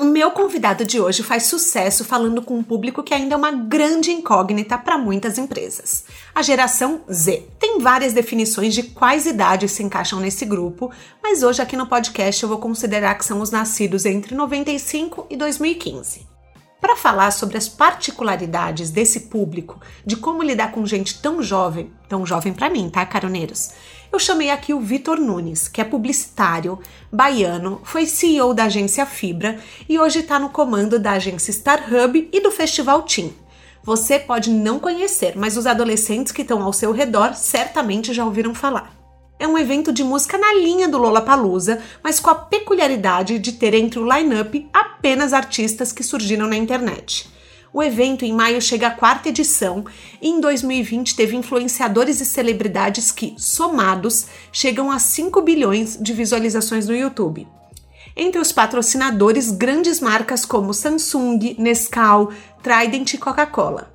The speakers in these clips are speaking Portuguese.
O meu convidado de hoje faz sucesso falando com um público que ainda é uma grande incógnita para muitas empresas. A geração Z. Tem várias definições de quais idades se encaixam nesse grupo, mas hoje aqui no podcast eu vou considerar que são os nascidos entre 95 e 2015. Para falar sobre as particularidades desse público, de como lidar com gente tão jovem, tão jovem para mim, tá, caroneiros? Eu chamei aqui o Vitor Nunes, que é publicitário, baiano, foi CEO da agência Fibra e hoje está no comando da agência Star Hub e do Festival Team. Você pode não conhecer, mas os adolescentes que estão ao seu redor certamente já ouviram falar é um evento de música na linha do Lollapalooza, mas com a peculiaridade de ter entre o line-up apenas artistas que surgiram na internet. O evento em maio chega à quarta edição e em 2020 teve influenciadores e celebridades que, somados, chegam a 5 bilhões de visualizações no YouTube. Entre os patrocinadores, grandes marcas como Samsung, Nescau, Trident e Coca-Cola.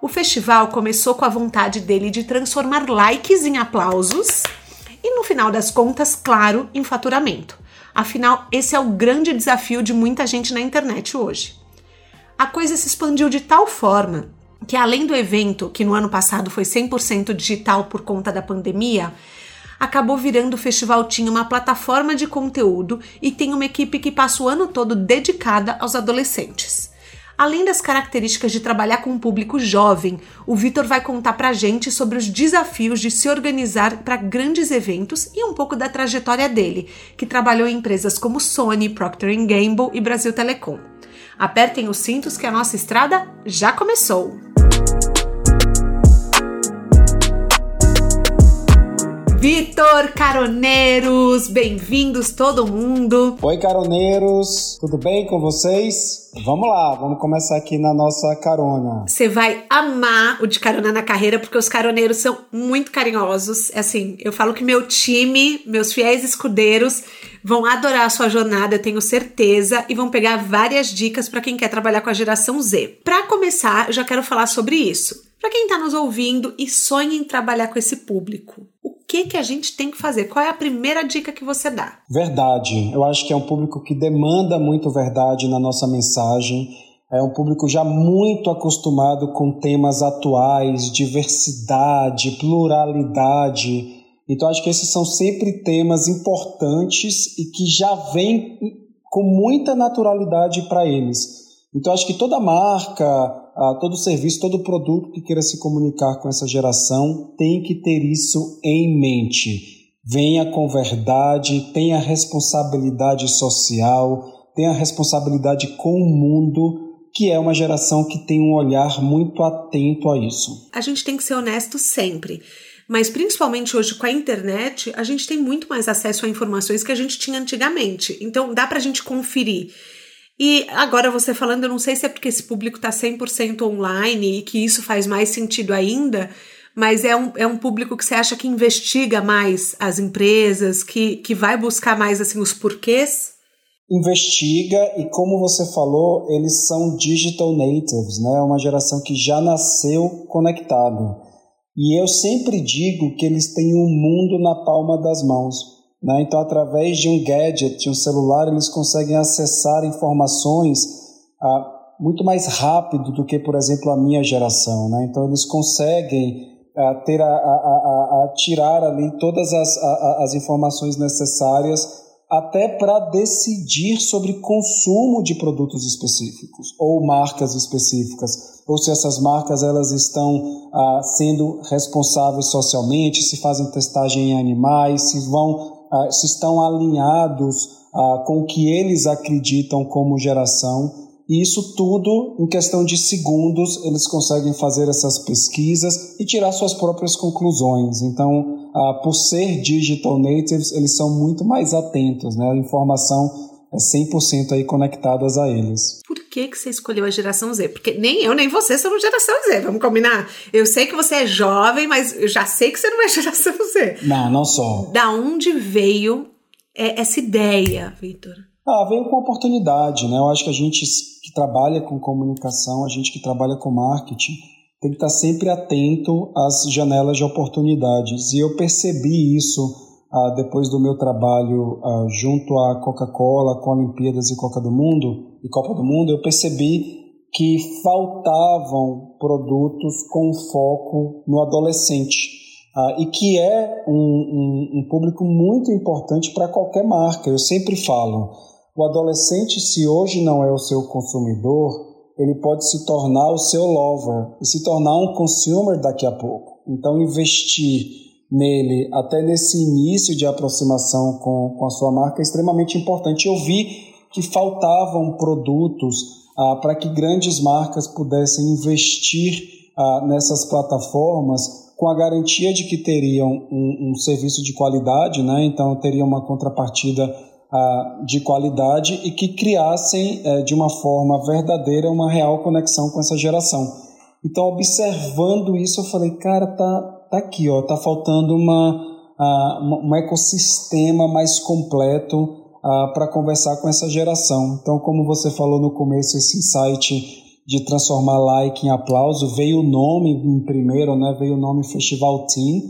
O festival começou com a vontade dele de transformar likes em aplausos e no final das contas, claro, em faturamento. Afinal, esse é o grande desafio de muita gente na internet hoje. A coisa se expandiu de tal forma que, além do evento, que no ano passado foi 100% digital por conta da pandemia, acabou virando o festival tinha uma plataforma de conteúdo e tem uma equipe que passa o ano todo dedicada aos adolescentes. Além das características de trabalhar com um público jovem, o Vitor vai contar pra gente sobre os desafios de se organizar para grandes eventos e um pouco da trajetória dele, que trabalhou em empresas como Sony, Procter Gamble e Brasil Telecom. Apertem os cintos que a nossa estrada já começou! Vitor, caroneiros, bem-vindos todo mundo. Oi, caroneiros, tudo bem com vocês? Vamos lá, vamos começar aqui na nossa carona. Você vai amar o de carona na carreira, porque os caroneiros são muito carinhosos. É assim, eu falo que meu time, meus fiéis escudeiros, vão adorar a sua jornada, eu tenho certeza, e vão pegar várias dicas para quem quer trabalhar com a geração Z. Para começar, eu já quero falar sobre isso. Para quem está nos ouvindo e sonha em trabalhar com esse público, que, que a gente tem que fazer? Qual é a primeira dica que você dá? Verdade. Eu acho que é um público que demanda muito verdade na nossa mensagem. É um público já muito acostumado com temas atuais, diversidade, pluralidade. Então, acho que esses são sempre temas importantes e que já vêm com muita naturalidade para eles. Então, acho que toda marca, todo serviço, todo produto que queira se comunicar com essa geração tem que ter isso em mente. Venha com verdade, tenha responsabilidade social, tenha responsabilidade com o mundo, que é uma geração que tem um olhar muito atento a isso. A gente tem que ser honesto sempre. Mas principalmente hoje com a internet, a gente tem muito mais acesso a informações que a gente tinha antigamente. Então dá pra gente conferir e agora você falando, eu não sei se é porque esse público está 100% online e que isso faz mais sentido ainda, mas é um, é um público que você acha que investiga mais as empresas, que, que vai buscar mais assim os porquês? Investiga e como você falou, eles são digital natives, né? É uma geração que já nasceu conectado. E eu sempre digo que eles têm um mundo na palma das mãos. Né? Então, através de um gadget, de um celular, eles conseguem acessar informações ah, muito mais rápido do que, por exemplo, a minha geração. Né? Então, eles conseguem ah, ter a, a, a, a, tirar ali todas as, as informações necessárias até para decidir sobre consumo de produtos específicos ou marcas específicas, ou se essas marcas elas estão ah, sendo responsáveis socialmente, se fazem testagem em animais, se vão ah, se estão alinhados ah, com o que eles acreditam como geração. E isso tudo, em questão de segundos, eles conseguem fazer essas pesquisas e tirar suas próprias conclusões. Então, ah, por ser digital natives, eles são muito mais atentos, né? A informação é 100% aí conectadas a eles. Que, que você escolheu a geração Z? Porque nem eu nem você somos geração Z, vamos combinar? Eu sei que você é jovem, mas eu já sei que você não é geração Z. Não, não sou. Da onde veio é, essa ideia, Vitor? Ah, veio com oportunidade, né? Eu acho que a gente que trabalha com comunicação, a gente que trabalha com marketing, tem que estar sempre atento às janelas de oportunidades. E eu percebi isso ah, depois do meu trabalho ah, junto à Coca-Cola, com Olimpíadas e Copa do Mundo, e Copa do Mundo, eu percebi que faltavam produtos com foco no adolescente. Ah, e que é um, um, um público muito importante para qualquer marca. Eu sempre falo, o adolescente, se hoje não é o seu consumidor, ele pode se tornar o seu lover e se tornar um consumer daqui a pouco. Então, investir nele, até nesse início de aproximação com, com a sua marca, é extremamente importante. Eu vi que faltavam produtos ah, para que grandes marcas pudessem investir ah, nessas plataformas com a garantia de que teriam um, um serviço de qualidade, né? então teriam uma contrapartida ah, de qualidade e que criassem eh, de uma forma verdadeira uma real conexão com essa geração. Então, observando isso, eu falei, cara, tá, tá aqui, ó, tá faltando uma, uh, um ecossistema mais completo uh, para conversar com essa geração. Então, como você falou no começo, esse insight de transformar like em aplauso, veio o nome em primeiro, né? Veio o nome Festival Team.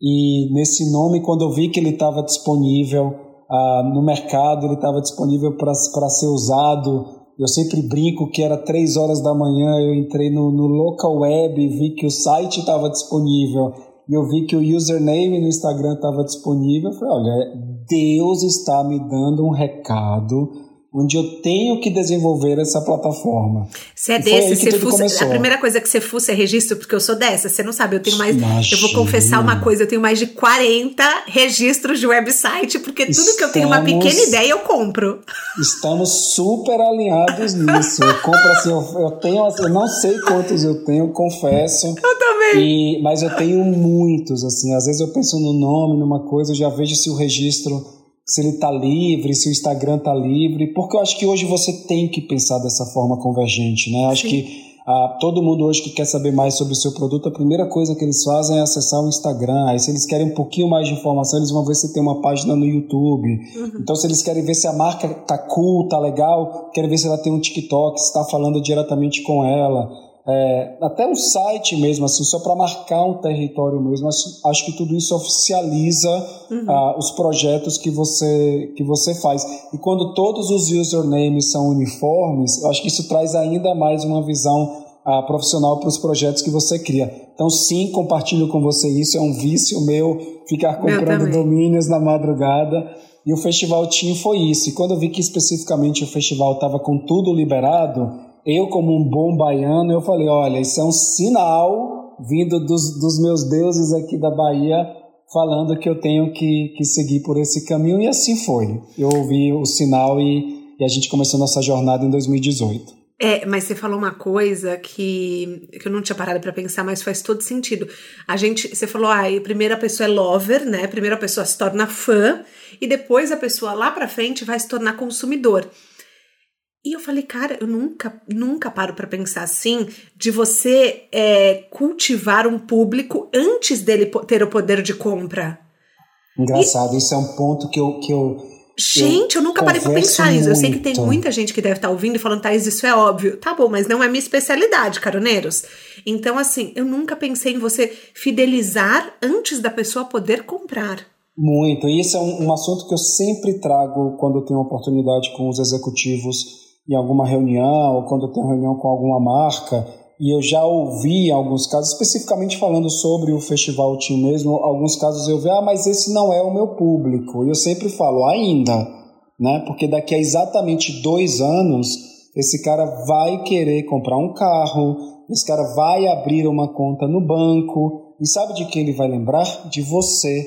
E nesse nome, quando eu vi que ele estava disponível uh, no mercado, ele estava disponível para ser usado eu sempre brinco que era três horas da manhã, eu entrei no, no local web, vi que o site estava disponível, e eu vi que o username no Instagram estava disponível. Eu falei, olha, Deus está me dando um recado onde eu tenho que desenvolver essa plataforma. Você é desse, você fuça, a primeira coisa que você fuça é registro, porque eu sou dessa, você não sabe, eu tenho mais, Imagina. eu vou confessar uma coisa, eu tenho mais de 40 registros de website, porque tudo estamos, que eu tenho uma pequena ideia eu compro. Estamos super alinhados nisso, eu compro assim, eu, eu tenho, assim, eu não sei quantos eu tenho, confesso. Eu também. E, mas eu tenho muitos, assim, às vezes eu penso no nome, numa coisa, eu já vejo se o registro se ele está livre, se o Instagram está livre, porque eu acho que hoje você tem que pensar dessa forma convergente, né? Acho Sim. que ah, todo mundo hoje que quer saber mais sobre o seu produto, a primeira coisa que eles fazem é acessar o Instagram. Aí, se eles querem um pouquinho mais de informação, eles vão ver se tem uma página no YouTube. Uhum. Então, se eles querem ver se a marca tá cool, tá legal, querem ver se ela tem um TikTok, se está falando diretamente com ela é, até um site mesmo, assim, só para marcar um território mesmo. Acho, acho que tudo isso oficializa uhum. uh, os projetos que você, que você faz. E quando todos os usernames são uniformes, acho que isso traz ainda mais uma visão uh, profissional para os projetos que você cria. Então, sim, compartilho com você isso. É um vício meu ficar comprando domínios na madrugada. E o Festival Team foi isso. E quando eu vi que especificamente o festival estava com tudo liberado, eu, como um bom baiano, eu falei: olha, isso é um sinal vindo dos, dos meus deuses aqui da Bahia, falando que eu tenho que, que seguir por esse caminho, e assim foi. Eu ouvi o sinal e, e a gente começou nossa jornada em 2018. É, mas você falou uma coisa que, que eu não tinha parado para pensar, mas faz todo sentido. A gente, você falou, ah, a primeira pessoa é lover, né? A primeira pessoa se torna fã e depois a pessoa lá para frente vai se tornar consumidor. E eu falei, cara, eu nunca, nunca paro para pensar assim, de você é, cultivar um público antes dele ter o poder de compra. Engraçado, e... isso é um ponto que eu. Que eu gente, eu, eu nunca parei pra pensar nisso. Eu sei que tem muita gente que deve estar tá ouvindo e falando, Thaís, isso é óbvio. Tá bom, mas não é minha especialidade, caroneiros. Então, assim, eu nunca pensei em você fidelizar antes da pessoa poder comprar. Muito. E isso é um, um assunto que eu sempre trago quando eu tenho oportunidade com os executivos em alguma reunião ou quando eu tenho reunião com alguma marca e eu já ouvi alguns casos, especificamente falando sobre o festival Team mesmo, alguns casos eu vi, ah, mas esse não é o meu público. E eu sempre falo, ainda, né? Porque daqui a exatamente dois anos, esse cara vai querer comprar um carro, esse cara vai abrir uma conta no banco, e sabe de que ele vai lembrar? De você.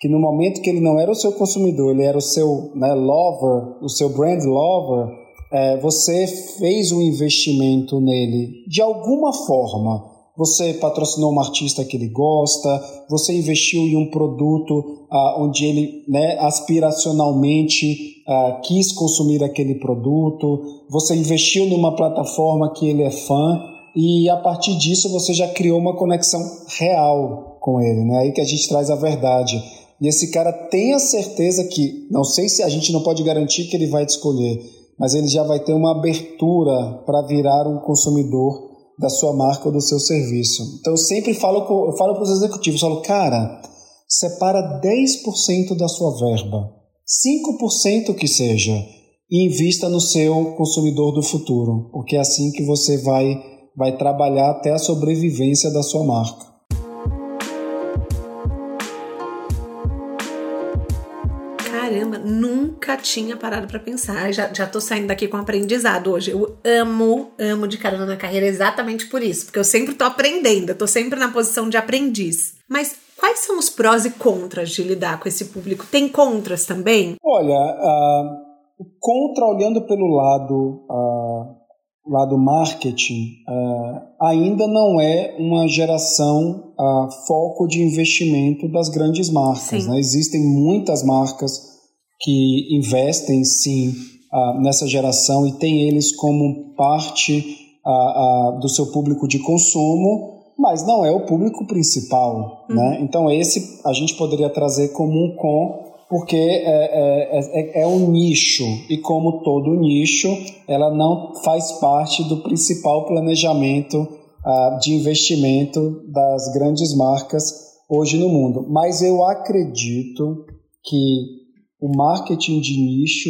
Que no momento que ele não era o seu consumidor, ele era o seu né, lover, o seu brand lover, é, você fez um investimento nele de alguma forma. Você patrocinou uma artista que ele gosta, você investiu em um produto ah, onde ele né, aspiracionalmente ah, quis consumir aquele produto, você investiu numa plataforma que ele é fã e a partir disso você já criou uma conexão real com ele, né? Aí que a gente traz a verdade. E esse cara tem a certeza que, não sei se a gente não pode garantir que ele vai te escolher, mas ele já vai ter uma abertura para virar um consumidor da sua marca ou do seu serviço. Então eu sempre falo, com, eu falo para os executivos, falo, cara, separa 10% da sua verba, 5% que seja, e invista no seu consumidor do futuro, porque é assim que você vai, vai trabalhar até a sobrevivência da sua marca. Caramba, nunca tinha parado para pensar. Já, já tô saindo daqui com aprendizado hoje. Eu amo, amo de carona na carreira exatamente por isso, porque eu sempre tô aprendendo, eu tô sempre na posição de aprendiz. Mas quais são os prós e contras de lidar com esse público? Tem contras também? Olha, uh, contra olhando pelo lado uh, lado marketing uh, ainda não é uma geração uh, foco de investimento das grandes marcas. Né? Existem muitas marcas que investem sim uh, nessa geração e tem eles como parte uh, uh, do seu público de consumo, mas não é o público principal. Uhum. Né? Então, esse a gente poderia trazer como um com, porque é, é, é, é, um nicho e, como todo nicho, ela não faz parte do principal planejamento de investimento das grandes marcas hoje no mundo. Mas eu acredito que o marketing de nicho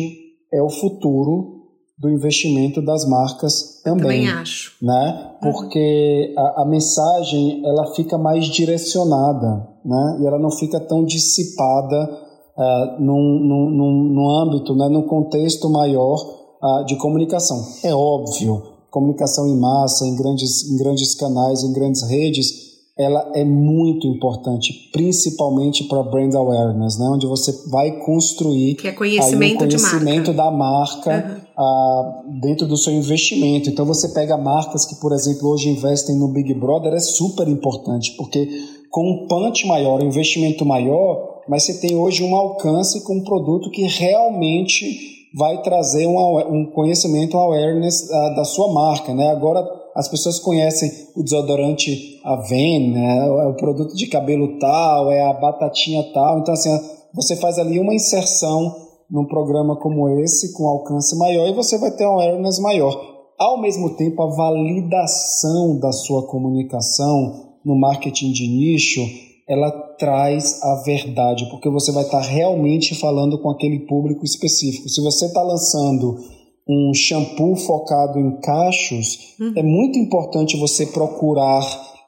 é o futuro do investimento das marcas também. Também acho. Né? Uhum. Porque uhum. a, a, mensagem ela fica mais direcionada né? e ela não fica tão dissipada uh, num, num, num, num âmbito, né? num contexto maior uh, de comunicação. É óbvio, comunicação em massa, em grandes, em grandes canais, em grandes redes, ela é muito importante, principalmente para brand awareness, né? onde você vai construir que é conhecimento, aí, um conhecimento marca. da marca uhum. uh, dentro do seu investimento. Então você pega marcas que, por exemplo, hoje investem no Big Brother, é super importante, porque com um punch maior, um investimento maior, mas você tem hoje um alcance com um produto que realmente vai trazer um, um conhecimento, um awareness uh, da sua marca. Né? Agora as pessoas conhecem o desodorante Avene, né? é o produto de cabelo tal, é a batatinha tal. Então, assim, você faz ali uma inserção num programa como esse, com alcance maior, e você vai ter um awareness maior. Ao mesmo tempo, a validação da sua comunicação no marketing de nicho, ela traz a verdade, porque você vai estar realmente falando com aquele público específico. Se você está lançando um shampoo focado em cachos, uhum. é muito importante você procurar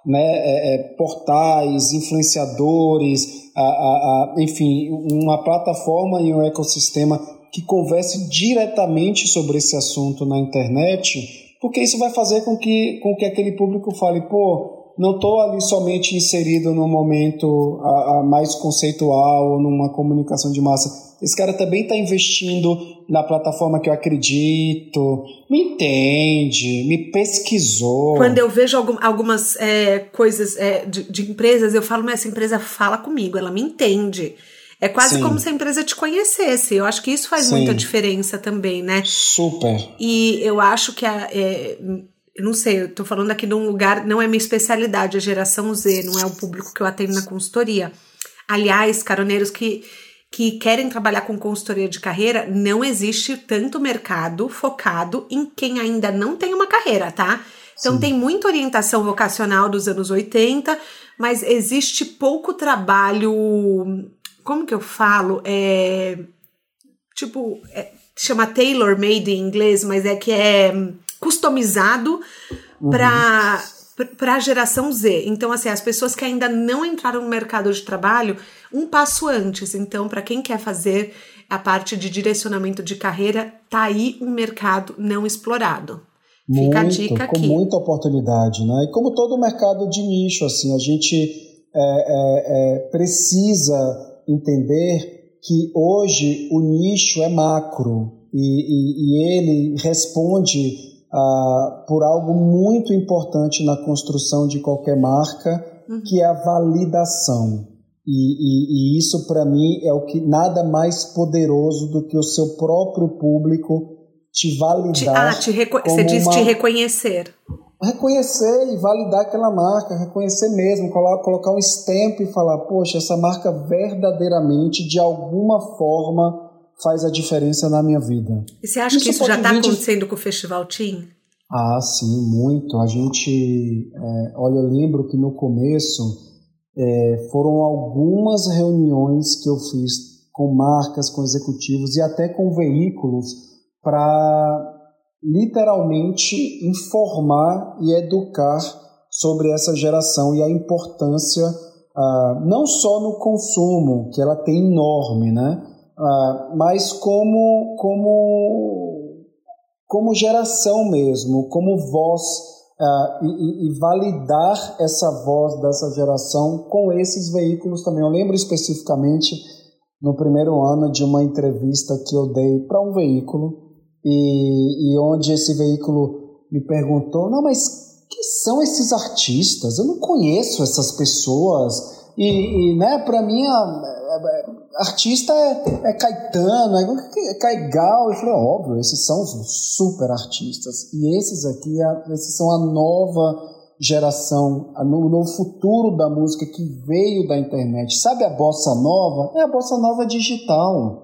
né, é, é, portais, influenciadores, a, a, a, enfim, uma plataforma e um ecossistema que converse diretamente sobre esse assunto na internet, porque isso vai fazer com que, com que aquele público fale, pô, não estou ali somente inserido no momento a, a mais conceitual ou numa comunicação de massa esse cara também está investindo na plataforma que eu acredito, me entende, me pesquisou. Quando eu vejo algum, algumas é, coisas é, de, de, empresas, eu falo, mas essa empresa fala comigo, ela me entende. É quase Sim. como se a empresa te conhecesse. Eu acho que isso faz Sim. muita diferença também, né? Super. E eu acho que a. É, eu não sei, eu tô falando aqui de um lugar, não é minha especialidade, a geração Z, não é o público que eu atendo na consultoria. Aliás, caroneiros que que querem trabalhar com consultoria de carreira, não existe tanto mercado focado em quem ainda não tem uma carreira, tá? Então Sim. tem muita orientação vocacional dos anos 80, mas existe pouco trabalho. Como que eu falo? É, tipo, é, chama tailor made em inglês, mas é que é customizado uhum. para para a geração Z. Então, assim, as pessoas que ainda não entraram no mercado de trabalho, um passo antes. Então, para quem quer fazer a parte de direcionamento de carreira, tá aí um mercado não explorado. Fica muito, a dica com aqui. Com muita oportunidade, né? E como todo mercado de nicho, assim, a gente é, é, é, precisa entender que hoje o nicho é macro e, e, e ele responde uh, por algo muito importante na construção de qualquer marca, uhum. que é a validação. E, e, e isso, para mim, é o que nada mais poderoso do que o seu próprio público te validar. Te, ah, te você diz uma... te reconhecer. Reconhecer e validar aquela marca, reconhecer mesmo, colocar um stamp e falar: poxa, essa marca verdadeiramente, de alguma forma, faz a diferença na minha vida. E você acha isso que isso já está acontecendo com o Festival Team? Ah, sim, muito. A gente, é, olha, eu lembro que no começo é, foram algumas reuniões que eu fiz com marcas, com executivos e até com veículos para literalmente informar e educar sobre essa geração e a importância ah, não só no consumo, que ela tem enorme, né? Ah, mas como, como, como geração mesmo, como voz uh, e, e, validar essa voz dessa geração com esses veículos também. Eu lembro especificamente no primeiro ano de uma entrevista que eu dei para um veículo e, e onde esse veículo me perguntou: não, mas quem são esses artistas? Eu não conheço essas pessoas. E, e né, para mim, a, artista é, é Caetano, é Caigal. Eu falei, óbvio, esses são os super artistas. E esses aqui, esses são a nova geração, o novo futuro da música que veio da internet. Sabe a bossa nova? É a bossa nova digital.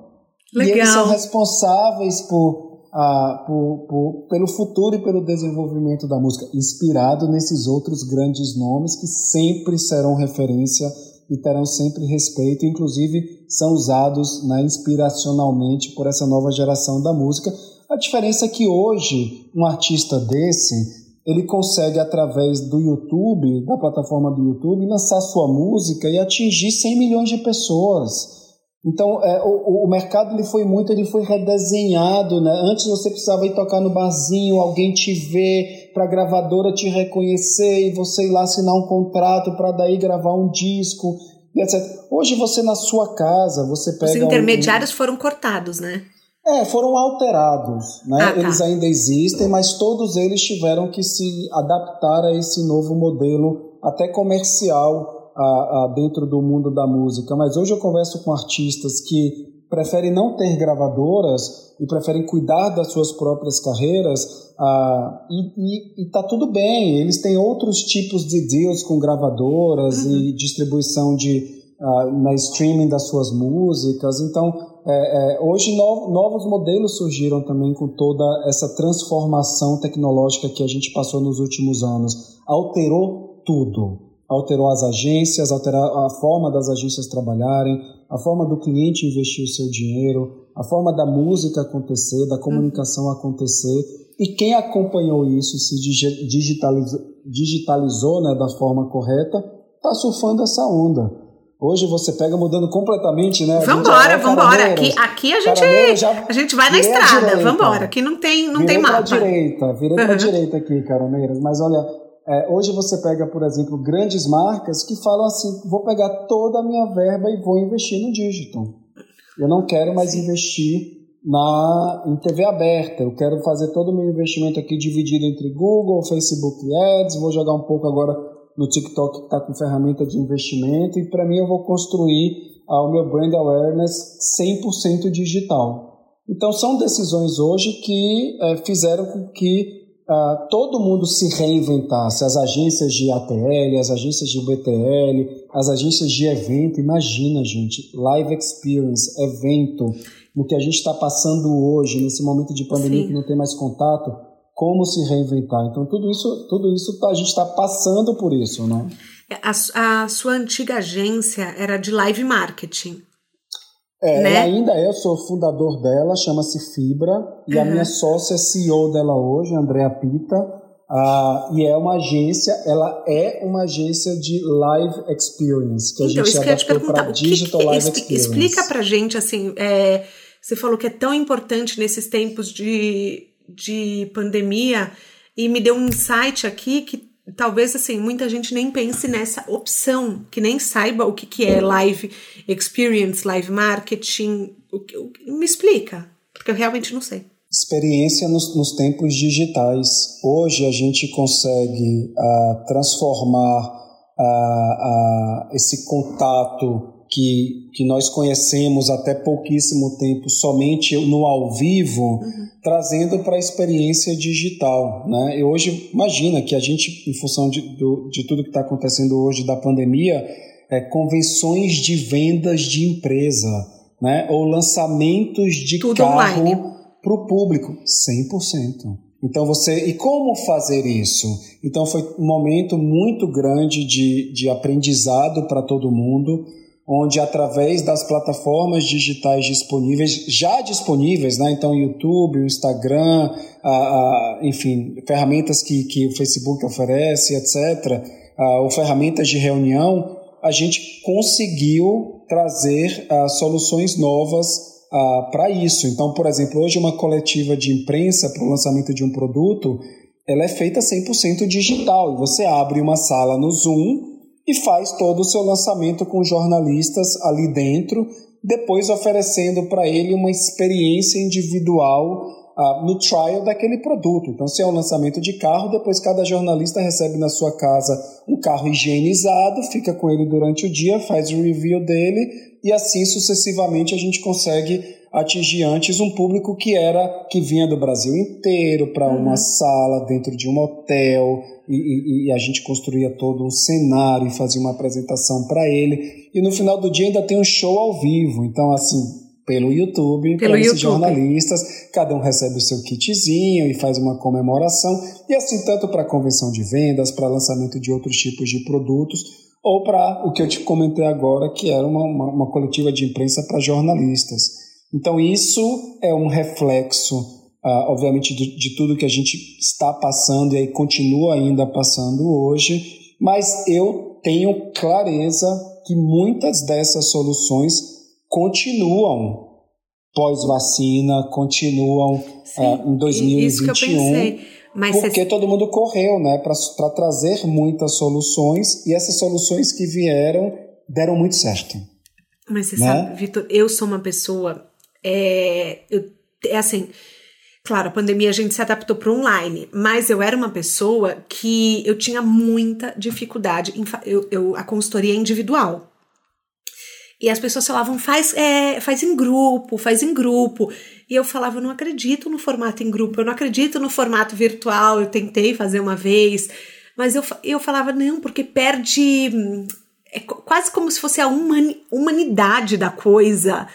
Legal. E eles são responsáveis por, ah, por, por, pelo futuro e pelo desenvolvimento da música, inspirado nesses outros grandes nomes que sempre serão referência e terão sempre respeito, inclusive são usados né, inspiracionalmente por essa nova geração da música. A diferença é que hoje um artista desse ele consegue através do YouTube, da plataforma do YouTube, lançar sua música e atingir 100 milhões de pessoas. Então, é, o, o mercado ele foi muito, ele foi redesenhado, né? Antes você precisava ir tocar no barzinho, alguém te ver, para a gravadora te reconhecer e você ir lá assinar um contrato para daí gravar um disco e etc. Hoje você na sua casa, você pega... Os intermediários um... foram cortados, né? É, foram alterados, né? Ah, tá. Eles ainda existem, mas todos eles tiveram que se adaptar a esse novo modelo, até comercial, a, a, dentro do mundo da música, mas hoje eu converso com artistas que preferem não ter gravadoras e preferem cuidar das suas próprias carreiras ah, e, está tudo bem, eles têm outros tipos de deals com gravadoras uhum. e distribuição de ah, na streaming das suas músicas, então é, é, hoje no, novos modelos surgiram também com toda essa transformação tecnológica que a gente passou nos últimos anos, alterou tudo. Alterou as agências, alterou a forma das agências trabalharem, a forma do cliente investir o seu dinheiro, a forma da música acontecer, da comunicação uhum. acontecer. E quem acompanhou isso, se digitalizou, digitalizou né, da forma correta, está surfando essa onda. Hoje você pega mudando completamente, né? Vambora, vambora. Aqui, aqui a gente, a gente vai na estrada. Vambora. Aqui não tem, não virei tem mapa. Pra direita, virei uhum. pra direita aqui, Caroneiras. Mas olha, é, hoje você pega, por exemplo, grandes marcas que falam assim: vou pegar toda a minha verba e vou investir no digital. Eu não quero mais investir na, em TV aberta. Eu quero fazer todo o meu investimento aqui dividido entre Google, Facebook Ads. Vou jogar um pouco agora no TikTok que está com ferramenta de investimento. E para mim eu vou construir ah, o meu brand awareness 100% digital. Então são decisões hoje que é, fizeram com que uh, todo mundo se reinventasse, as agências de ATL, as agências de BTL, as agências de evento, imagina, gente, live experience, evento, no que a gente está passando hoje, nesse momento de pandemia Sim. que não tem mais contato, como se reinventar. Então, tudo isso, tudo isso tá, a gente está passando por isso, né? A, a sua antiga agência era de live marketing. É, né? Ela ainda é, eu sou fundador dela, chama-se Fibra, e uhum. a minha sócia é CEO dela hoje, Andrea Pita, uh, e é uma agência, ela é uma agência de live experience, que a então, gente adaptou para digital que, live experience. Explica pra gente, assim, é, você falou que é tão importante nesses tempos de, de pandemia, e me deu um insight aqui que talvez assim muita gente nem pense nessa opção, que nem saiba o que, que é live experience, live marketing. O, o, me explica, porque eu realmente não sei. experiência nos, nos tempos digitais. Hoje a gente consegue uh, transformar uh, uh, esse contato que, que nós conhecemos até pouquíssimo tempo somente no ao vivo, uhum. trazendo para a experiência digital. Né? E hoje, imagina que a gente, em função de, do, de tudo que está acontecendo hoje da pandemia, é, convenções de vendas de empresa, né? ou lançamentos de tudo carro para o público, 100%. Então você. E como fazer isso? Então foi um momento muito grande de, de aprendizado para todo mundo onde através das plataformas digitais disponíveis, já disponíveis, né? então YouTube, Instagram, a, a, enfim, ferramentas que, que o Facebook oferece, etc., a, ou ferramentas de reunião, a gente conseguiu trazer soluções novas para isso. Então, por exemplo, hoje uma coletiva de imprensa para o lançamento de um produto, ela é feita 100% digital. E você abre uma sala no Zoom e faz todo o seu lançamento com jornalistas ali dentro, depois oferecendo para ele uma experiência individual uh, no trial daquele produto. Então, se é um lançamento de carro, depois cada jornalista recebe na sua casa um carro higienizado, fica com ele durante o dia, faz o review dele e assim sucessivamente a gente consegue atingir antes um público que era que vinha do Brasil inteiro para uma uhum. sala dentro de um hotel e, e, e, a gente construía todo um cenário e fazia uma apresentação para ele. E no final do dia ainda tem um show ao vivo. Então, assim, pelo YouTube, para esses jornalistas, cada um recebe o seu kitzinho e faz uma comemoração. E assim, tanto para convenção de vendas, para lançamento de outros tipos de produtos, ou para o que eu te comentei agora, que era uma, uma, uma coletiva de imprensa para jornalistas. Então, isso é um reflexo uh, obviamente, de, de, tudo que a gente está passando e aí continua ainda passando hoje, mas eu tenho clareza que muitas dessas soluções continuam pós-vacina, continuam uh, em 2021. Isso que eu pensei. Mas porque todo mundo correu né, para trazer muitas soluções e essas soluções que vieram deram muito certo. Mas você né? sabe, Vitor, eu sou uma pessoa. É, eu, é assim, Claro, a pandemia a gente se adaptou para online, mas eu era uma pessoa que eu tinha muita dificuldade em eu, eu a consultoria individual. E as pessoas falavam, faz, é, faz em grupo, faz em grupo. E eu falava, eu não acredito no formato em grupo, eu não acredito no formato virtual, eu tentei fazer uma vez, mas eu, eu falava, não, porque perde. É quase como se fosse a humanidade da coisa.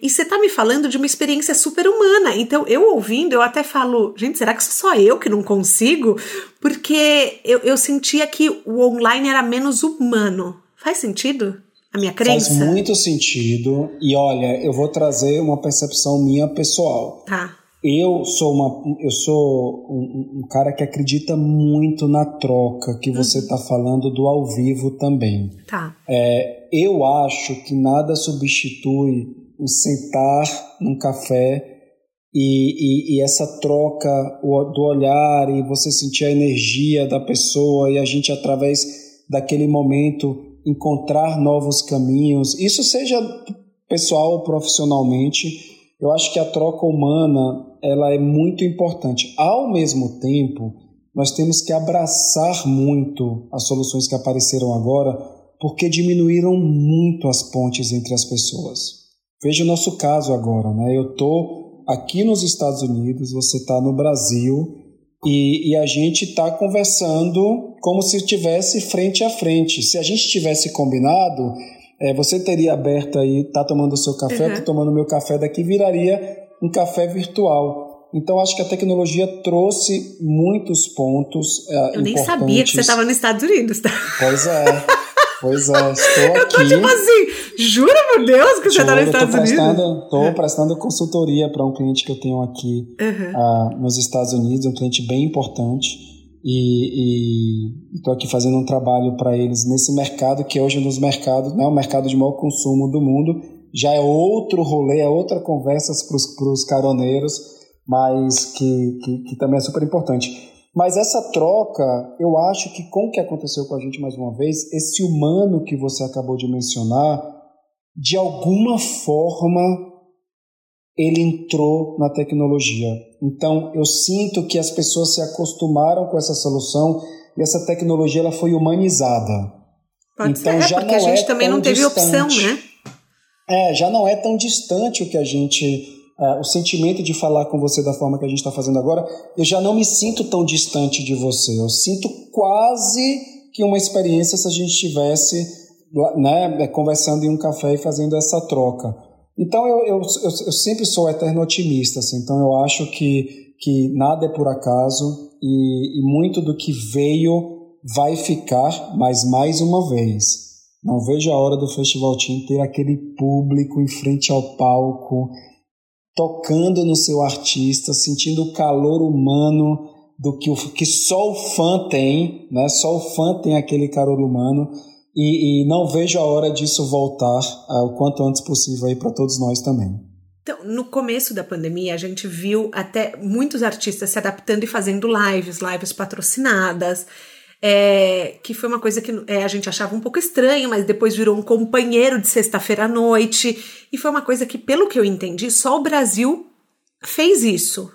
E você tá me falando de uma experiência super humana. Então, eu ouvindo, eu até falo, gente, será que sou só eu que não consigo? Porque eu, eu sentia que o online era menos humano. Faz sentido? A minha crença? Faz muito sentido. E olha, eu vou trazer uma percepção minha pessoal. Tá. Eu sou uma, eu sou um, um cara que acredita muito na troca que você está uhum. falando do ao vivo também. Tá. É, eu acho que nada substitui o sentar num café e, e, e, essa troca do olhar e você sentir a energia da pessoa e a gente através daquele momento encontrar novos caminhos, isso seja pessoal ou profissionalmente, eu acho que a troca humana ela é muito importante. Ao mesmo tempo, nós temos que abraçar muito as soluções que apareceram agora, porque diminuíram muito as pontes entre as pessoas. Veja o nosso caso agora, né? Eu estou aqui nos Estados Unidos, você está no Brasil e, e a gente está conversando como se estivesse frente a frente. Se a gente tivesse combinado, é, você teria aberto aí, tá tomando o seu café, uhum. tô tomando meu café daqui, viraria um café virtual. Então, acho que a tecnologia trouxe muitos pontos. É, Eu nem sabia que você estava nos Estados Unidos. Tá? Pois é. Pois é, estou aqui. Eu tô tipo assim, jura por Deus que você está nos Estados Unidos? Estou é. prestando consultoria para um cliente que eu tenho aqui uhum. uh, nos Estados Unidos, um cliente bem importante. E estou aqui fazendo um trabalho para eles nesse mercado, que hoje nos mercados, né, o mercado de maior consumo do mundo, já é outro rolê, é outra conversa para os caroneiros, mas que, que, que também é super importante. Mas essa troca, eu acho que com o que aconteceu com a gente mais uma vez, esse humano que você acabou de mencionar, de alguma forma ele entrou na tecnologia. Então, eu sinto que as pessoas se acostumaram com essa solução e essa tecnologia ela foi humanizada. Pode então, ser, é, já porque não a gente é também não teve distante. opção, né? É, já não é tão distante o que a gente. Uh, o sentimento de falar com você da forma que a gente está fazendo agora, eu já não me sinto tão distante de você. Eu sinto quase que uma experiência se a gente estivesse né, conversando em um café e fazendo essa troca. Então eu, eu, eu, eu, sempre sou eterno otimista, assim, então eu acho que, que nada é por acaso e, e muito do que veio vai ficar, mas mais uma vez, não vejo a hora do Festival Team ter aquele público em frente ao palco, tocando no seu artista, sentindo o calor humano do que, o, que só o fã tem, né? Só o fã tem aquele calor humano e, e não vejo a hora disso voltar uh, o quanto antes possível aí para todos nós também. Então, no começo da pandemia, a gente viu até muitos artistas se adaptando e fazendo lives, lives patrocinadas, é, que foi uma coisa que é, a gente achava um pouco estranho, mas depois virou um companheiro de sexta-feira à noite, e foi uma coisa que, pelo que eu entendi, só o Brasil fez isso.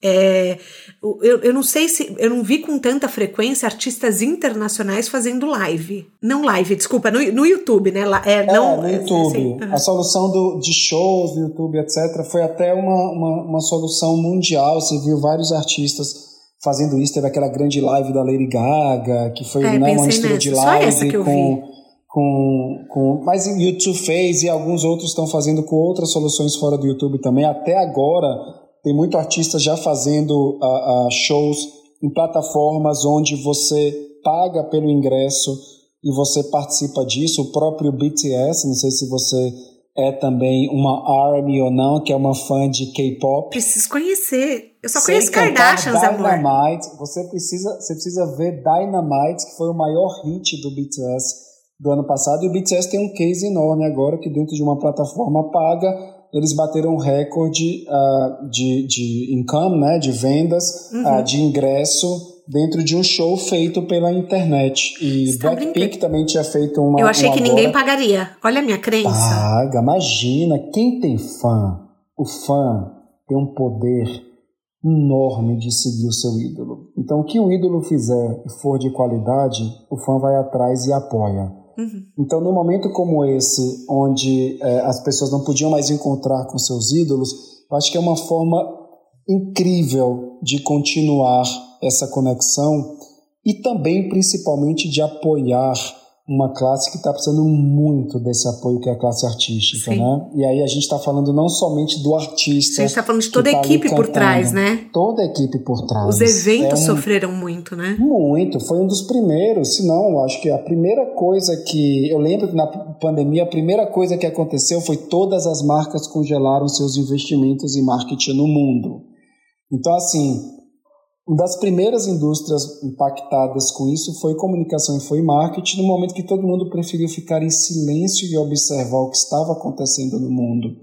É, eu, eu não sei se. Eu não vi com tanta frequência artistas internacionais fazendo live. Não live, desculpa, no, no YouTube, né? É, é não, no YouTube. Assim, A solução do, de shows do YouTube, etc., foi até uma, uma, uma solução mundial. Você viu vários artistas fazendo isso. Teve aquela grande live da Lady Gaga, que foi é, né, uma mistura de live com, com, com. Mas o YouTube fez e alguns outros estão fazendo com outras soluções fora do YouTube também. Até agora tem muito artista já fazendo uh, uh, shows em plataformas onde você paga pelo ingresso e você participa disso. O próprio BTS, não sei se você é também uma ARMY ou não, que é uma fã de K-pop. Preciso conhecer. Eu só conheço Kardashians, Dynamite, amor. Você precisa, você precisa ver Dynamite, que foi o maior hit do BTS do ano passado. E o BTS tem um case enorme agora, que dentro de uma plataforma paga, eles bateram um recorde uh, de, de income, né, de vendas, uhum. uh, de ingresso dentro de um show feito pela internet. E Está Blackpink também tinha feito uma. Eu achei uma que ninguém pagaria. Olha a minha crença. Paga, imagina. Quem tem fã, o fã tem um poder enorme de seguir o seu ídolo. Então, o que o ídolo fizer e for de qualidade, o fã vai atrás e apoia. Uhum. Então, num momento como esse, onde é, as pessoas não podiam mais encontrar com seus ídolos, eu acho que é uma forma incrível de continuar essa conexão e também, principalmente, de apoiar uma classe que está precisando muito desse apoio que é a classe artística, Sim. né? E aí a gente está falando não somente do artista. A gente está falando de toda a tá equipe por trás, né? Toda a equipe por trás. Os eventos é um, sofreram muito, né? Muito. Foi um dos primeiros, se não, acho que a primeira coisa que eu lembro que na pandemia a primeira coisa que aconteceu foi todas as marcas congelaram seus investimentos em marketing no mundo. Então assim, uma das primeiras indústrias impactadas com isso foi comunicação e foi marketing, no momento que todo mundo preferiu ficar em silêncio e observar o que estava acontecendo no mundo,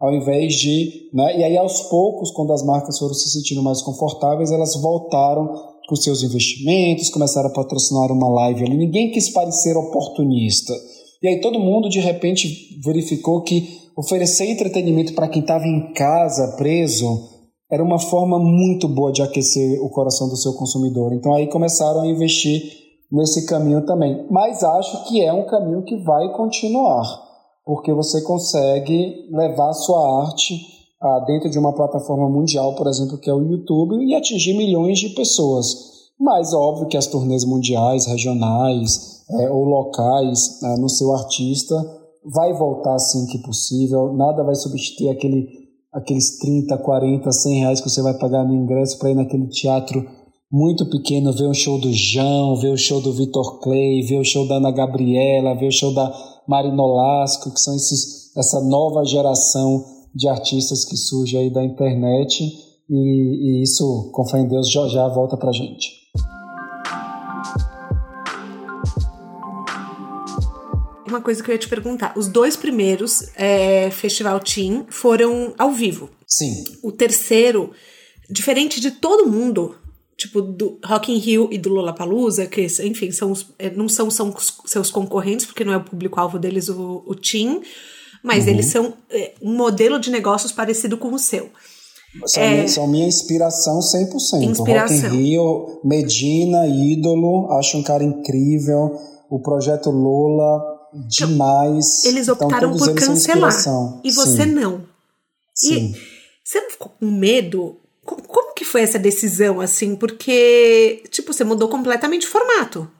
ao invés de. Né? E aí, aos poucos, quando as marcas foram se sentindo mais confortáveis, elas voltaram com seus investimentos, começaram a patrocinar uma live ali. Ninguém quis parecer oportunista. E aí, todo mundo, de repente, verificou que oferecer entretenimento para quem estava em casa, preso, era uma forma muito boa de aquecer o coração do seu consumidor. Então aí começaram a investir nesse caminho também. Mas acho que é um caminho que vai continuar, porque você consegue levar a sua arte ah, dentro de uma plataforma mundial, por exemplo, que é o YouTube, e atingir milhões de pessoas. Mas óbvio que as turnês mundiais, regionais é, ou locais é, no seu artista vai voltar assim que possível. Nada vai substituir aquele aqueles 30, 40, 100 reais que você vai pagar no ingresso para ir naquele teatro muito pequeno, ver o show do João, ver o show do Vitor Clay, ver o show da Ana Gabriela, ver o show da Marina Olasco, que são esses, essa nova geração de artistas que surge aí da internet e, e isso, com fé em Deus, já, já volta pra gente. Uma coisa que eu ia te perguntar. Os dois primeiros é, Festival Team foram ao vivo. Sim. O terceiro, diferente de todo mundo, tipo do Rock in Rio e do Lollapalooza, que enfim, são os, é, não são, são seus concorrentes, porque não é o público-alvo deles o, o Team, mas uhum. eles são é, um modelo de negócios parecido com o seu. São, é, minha, são minha inspiração 100%. Inspiração. Rock in Rio, Medina, ídolo, acho um cara incrível. O projeto Lola, demais. Eles então, optaram então, por cancelar. E você Sim. não. Sim. E você não ficou com medo? Como, como que foi essa decisão, assim? Porque, tipo, você mudou completamente o formato.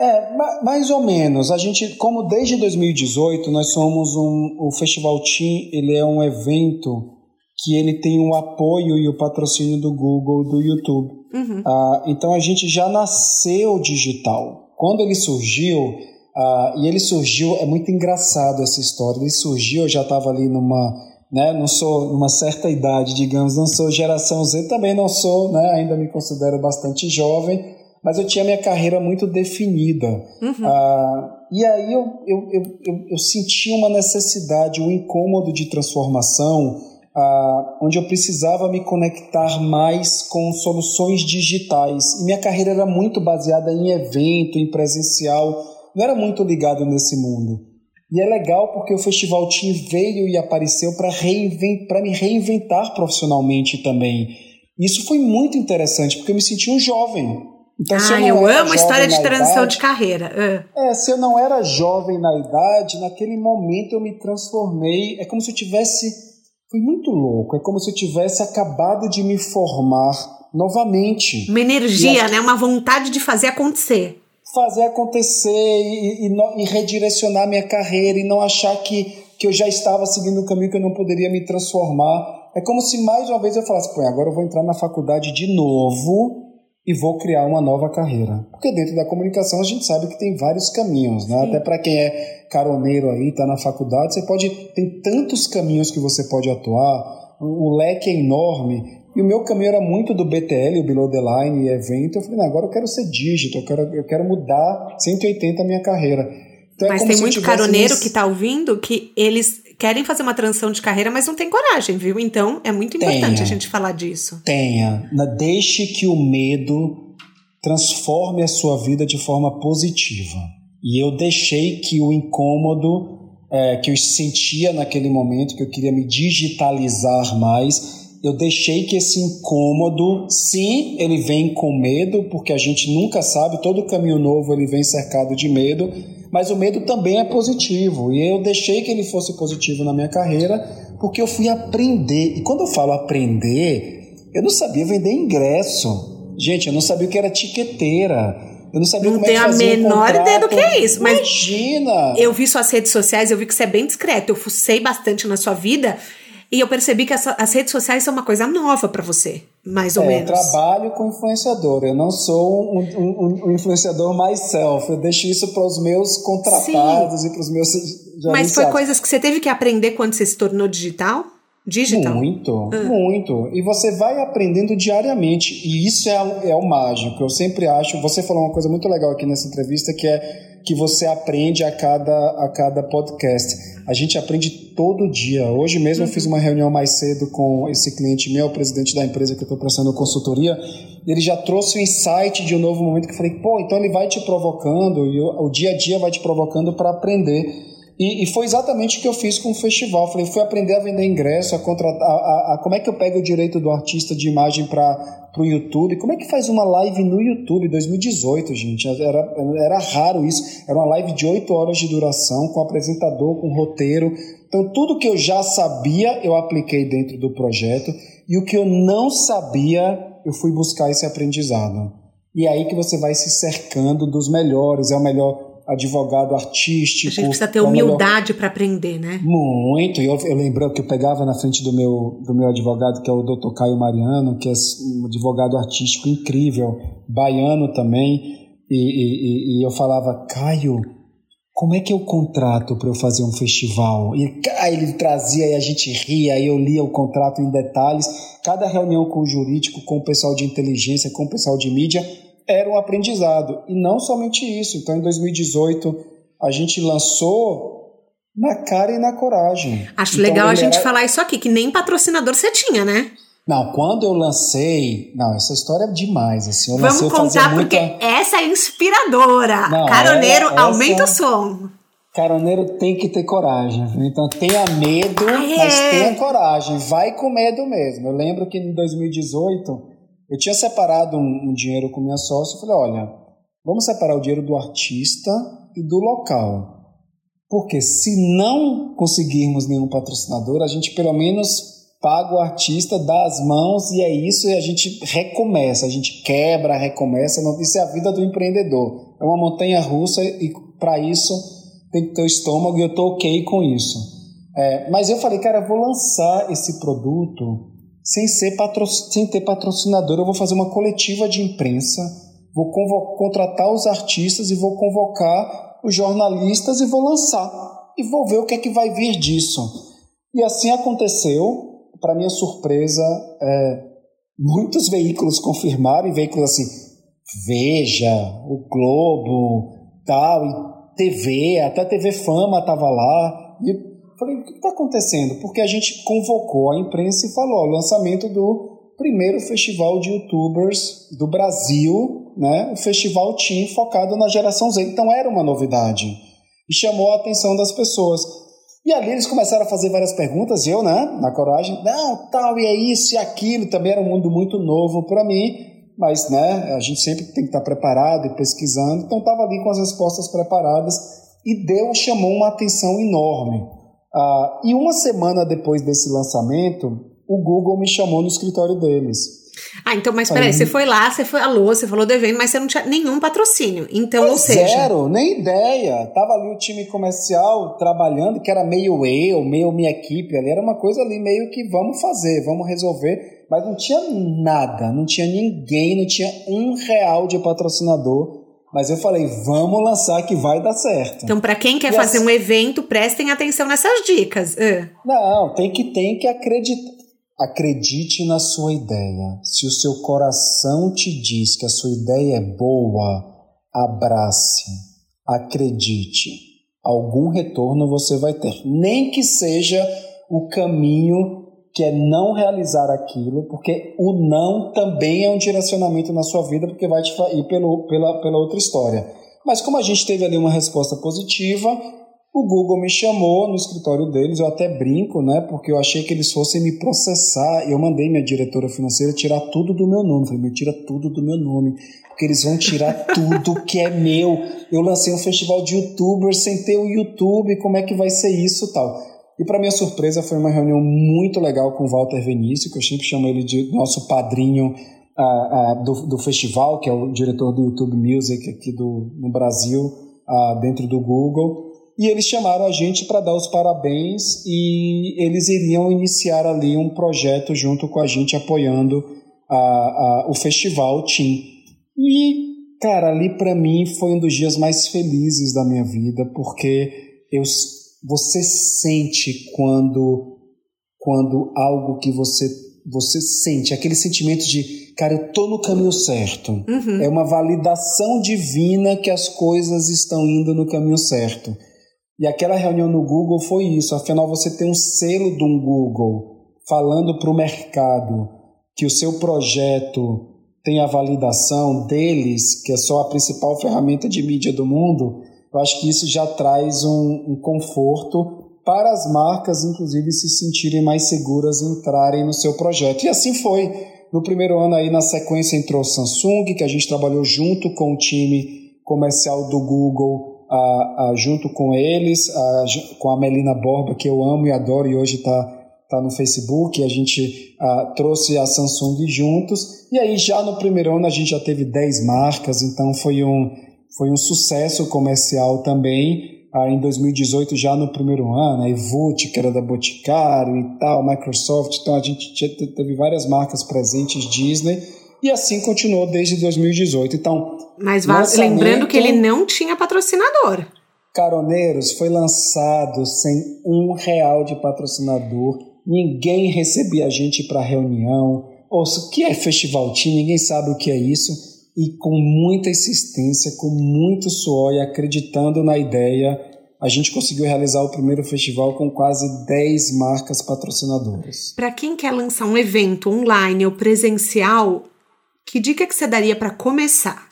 É, mais ou menos. A gente, como desde 2018, nós somos um. O Festival Team, ele é um evento que ele tem o apoio e o patrocínio do Google, do YouTube. Uhum. Ah, então a gente já nasceu digital. Quando ele surgiu, ah, e ele surgiu, é muito engraçado essa história. Ele surgiu, eu já estava ali numa, né, não sou numa certa idade, digamos, não sou geração Z, também não sou, né, ainda me considero bastante jovem mas eu tinha minha carreira muito definida. Uhum. Ah, e aí eu, eu, eu, eu, eu senti uma necessidade, um incômodo de transformação, ah, onde eu precisava me conectar mais com soluções digitais. E minha carreira era muito baseada em evento, em presencial, não era muito ligado nesse mundo. E é legal porque o Festival Team veio e apareceu para me reinventar profissionalmente também. Isso foi muito interessante, porque eu me senti um jovem. Então, ah, eu, eu amo história de transição idade, de carreira. Uh. É, se eu não era jovem na idade, naquele momento eu me transformei. É como se eu tivesse. Foi muito louco. É como se eu tivesse acabado de me formar novamente. Uma energia, né? Uma vontade de fazer acontecer. Fazer acontecer e, e, e, redirecionar minha carreira e não achar que, que eu já estava seguindo um caminho que eu não poderia me transformar. É como se mais uma vez eu falasse, pô, agora eu vou entrar na faculdade de novo e vou criar uma nova carreira. Porque dentro da comunicação a gente sabe que tem vários caminhos, né? Até para quem é caroneiro aí, está na faculdade, você pode tem tantos caminhos que você pode atuar. O leque é enorme. E o meu caminho era muito do BTL, o Below the Line e evento. Eu falei, não, agora eu quero ser digital, eu quero, eu quero mudar 180 a minha carreira. Então, é mas é tem muito caroneiro que está ouvindo que eles querem fazer uma transição de carreira, mas não tem coragem, viu? Então é muito importante tenha, a gente falar disso. Tenha. Deixe que o medo transforme a sua vida de forma positiva. E eu deixei que o incômodo é, que eu sentia naquele momento, que eu queria me digitalizar mais, eu deixei que esse incômodo, sim, ele vem com medo, porque a gente nunca sabe, todo caminho novo ele vem cercado de medo, mas o medo também é positivo. E eu deixei que ele fosse positivo na minha carreira, porque eu fui aprender. E quando eu falo aprender, eu não sabia vender ingresso. Gente, eu não sabia o que era etiqueteira. Eu não sabia não como é que fazia a menor ideia do que é isso. Mas Imagina! Eu vi suas redes sociais, eu vi que você é bem discreto. Eu fucei bastante na sua vida. E eu percebi que essa, as redes sociais são uma coisa nova para você, mais ou é, menos. Eu trabalho com influenciador, eu não sou um, um, um influenciador myself, eu deixo isso para os meus contratados Sim. e para os meus. Mas foi coisas que você teve que aprender quando você se tornou digital? Digital? Muito, ah. muito. E você vai aprendendo diariamente. E isso é, é o mágico. Eu sempre acho. Você falou uma coisa muito legal aqui nessa entrevista que é que você aprende a cada, a cada podcast. A gente aprende todo dia. Hoje mesmo eu fiz uma reunião mais cedo com esse cliente meu, o presidente da empresa que eu estou prestando consultoria. Ele já trouxe um insight de um novo momento que eu falei, pô, então ele vai te provocando e o, o dia a dia vai te provocando para aprender. E, e, foi exatamente o que eu fiz com o festival. Falei, fui aprender a vender ingresso, a contratar, a, a, como é que eu pego o direito do artista de imagem para o YouTube. Como é que faz uma live no YouTube? 2018, gente. Era, era raro isso. Era uma live de 8 horas de duração, com apresentador, com roteiro. Então, tudo que eu já sabia, eu apliquei dentro do projeto. E o que eu não sabia, eu fui buscar esse aprendizado. E é aí que você vai se cercando dos melhores. É o melhor advogado artístico. A gente precisa ter humildade para aprender, né? Muito. Eu, eu lembro que eu pegava na frente do meu, do meu advogado, que é o Dr. Caio Mariano, que é um advogado artístico incrível, baiano também, e, e, e eu falava, Caio, como é que eu contrato para eu fazer um festival? E aí ele trazia e a gente ria, aí eu lia o contrato em detalhes. Cada reunião com o jurídico, com o pessoal de inteligência, com o pessoal de mídia, era um aprendizado. E não somente isso. Então, em 2018, a gente lançou na cara e na coragem. Acho então, legal a gente era... falar isso aqui, que nem patrocinador você tinha, né? Não, quando eu lancei. Não, essa história é demais. Assim, eu Vamos lancei, contar, porque essa é inspiradora. Não, Caroneiro, essa... aumenta o som. Caroneiro tem que ter coragem. Então tenha medo, ah, é. mas tenha coragem. Vai com medo mesmo. Eu lembro que em 2018 eu tinha separado um, um dinheiro com minha sócia e falei: olha, vamos separar o dinheiro do artista e do local. Porque se não conseguirmos nenhum patrocinador, a gente pelo menos paga o artista, dá as mãos e é isso, e a gente recomeça, a gente quebra, recomeça. Isso é a vida do empreendedor. É uma montanha russa e para isso tem que ter o estômago e eu tô ok com isso. É, mas eu falei, cara, eu vou lançar esse produto sem, ser patro... sem ter patrocinador, eu vou fazer uma coletiva de imprensa, vou contratar os artistas e vou convocar os jornalistas e vou lançar. E vou ver o que é que vai vir disso. E assim aconteceu. Para minha surpresa, é, muitos veículos confirmaram, e veículos assim, Veja, o Globo, tal, e TV, até TV Fama estava lá. E falei, o que está acontecendo? Porque a gente convocou a imprensa e falou, o lançamento do primeiro festival de youtubers do Brasil né, o festival Team focado na geração Z. Então era uma novidade e chamou a atenção das pessoas. E ali eles começaram a fazer várias perguntas, eu, né, na coragem, não, tal, e é isso e aquilo, também era um mundo muito novo para mim, mas, né, a gente sempre tem que estar preparado e pesquisando, então estava ali com as respostas preparadas e deu, chamou uma atenção enorme. Ah, e uma semana depois desse lançamento, o Google me chamou no escritório deles. Ah, então, mas peraí, você foi lá, você falou, você falou do evento, mas você não tinha nenhum patrocínio. Então, ou seja. Zero, nem ideia. Tava ali o time comercial trabalhando, que era meio eu, meio minha equipe ali. Era uma coisa ali meio que vamos fazer, vamos resolver. Mas não tinha nada, não tinha ninguém, não tinha um real de patrocinador. Mas eu falei, vamos lançar que vai dar certo. Então, para quem quer e fazer assim, um evento, prestem atenção nessas dicas. Uh. Não, tem que, tem que acreditar Acredite na sua ideia. Se o seu coração te diz que a sua ideia é boa, abrace. Acredite. Algum retorno você vai ter. Nem que seja o caminho que é não realizar aquilo, porque o não também é um direcionamento na sua vida, porque vai te ir pelo, pela, pela outra história. Mas como a gente teve ali uma resposta positiva, o Google me chamou no escritório deles, eu até brinco, né? Porque eu achei que eles fossem me processar. Eu mandei minha diretora financeira tirar tudo do meu nome. Falei, me tira tudo do meu nome, porque eles vão tirar tudo que é meu. Eu lancei um festival de youtubers sem ter o YouTube, como é que vai ser isso tal? E para minha surpresa foi uma reunião muito legal com o Walter Venício, que eu sempre chamo ele de nosso padrinho uh, uh, do, do festival, que é o diretor do YouTube Music aqui do, no Brasil, uh, dentro do Google. E eles chamaram a gente para dar os parabéns e eles iriam iniciar ali um projeto junto com a gente, apoiando o festival Team. E, cara, ali para mim foi um dos dias mais felizes da minha vida, porque eu, você sente quando, quando algo que você, você sente, aquele sentimento de, cara, eu tô no caminho certo. Uhum. É uma validação divina que as coisas estão indo no caminho certo. E aquela reunião no Google foi isso. Afinal, você tem um selo de um Google falando para o mercado que o seu projeto tem a validação deles, que é só a principal ferramenta de mídia do mundo. Eu acho que isso já traz um, um conforto para as marcas, inclusive, se sentirem mais seguras em entrarem no seu projeto. E assim foi. No primeiro ano aí, na sequência, entrou Samsung, que a gente trabalhou junto com o time comercial do Google a, a, junto com eles, a, com a Melina Borba, que eu amo e adoro, e hoje está tá no Facebook, a gente trouxe a Samsung juntos, e aí já no primeiro ano a gente já teve 10 marcas, então foi um, foi um sucesso comercial também, em 2018 já no primeiro ano, a Evute, que era da Boticário e tal, Microsoft, então a gente teve várias marcas presentes, Disney, e assim continuou desde 2018. Então, mas lembrando que ele não tinha patrocinador. Caroneiros foi lançado sem um real de patrocinador. Ninguém recebia a gente para reunião. Ou o que é festival team? Ninguém sabe o que é isso. E com muita insistência, com muito suor e acreditando na ideia, a gente conseguiu realizar o primeiro festival com quase 10 marcas patrocinadoras. Para quem quer lançar um evento online ou presencial, que dica que você daria para começar?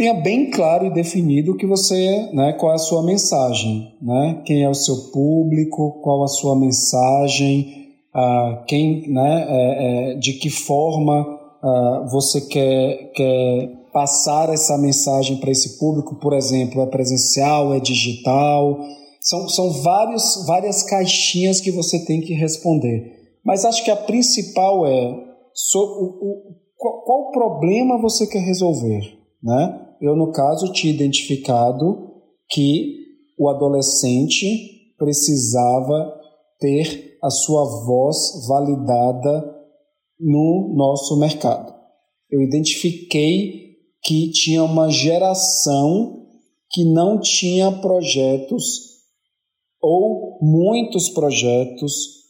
tenha bem claro e definido que você, né, qual é a sua mensagem, né? Quem é o seu público, qual a sua mensagem, uh, quem, né, é, é, de que forma uh, você quer, quer passar essa mensagem para esse público, por exemplo, é presencial, é digital, são, são vários, várias caixinhas que você tem que responder. Mas acho que a principal é so, o, o, qual, qual problema você quer resolver, né? eu, no caso, tinha identificado que o adolescente precisava ter a sua voz validada no nosso mercado. Eu identifiquei que tinha uma geração que não tinha projetos ou muitos projetos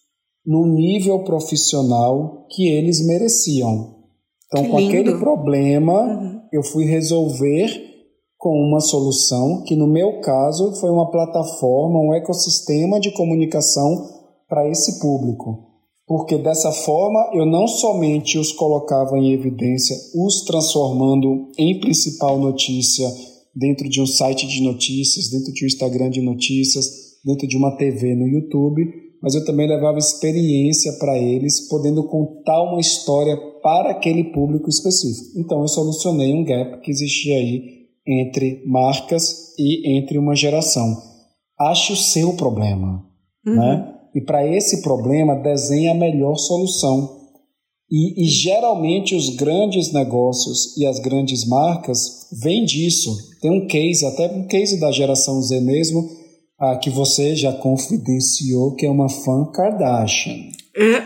no nível profissional que eles mereciam. Então, com aquele problema, uhum. eu fui resolver com uma solução que, no meu caso, foi uma plataforma, um ecossistema de comunicação para esse público. Porque dessa forma eu não somente os colocava em evidência, os transformando em principal notícia dentro de um site de notícias, dentro de um Instagram de notícias, dentro de uma TV no YouTube, mas eu também levava experiência para eles, podendo contar uma história para aquele público específico. Então eu solucionei um gap que existia aí entre marcas e entre uma geração. Ache o seu problema, uhum. né? E para esse problema desenhe a melhor solução. E, e, geralmente os grandes negócios e as grandes marcas vêm disso. Tem um case, até um case da geração Z mesmo, ah, que você já confidenciou que é uma fã Kardashian.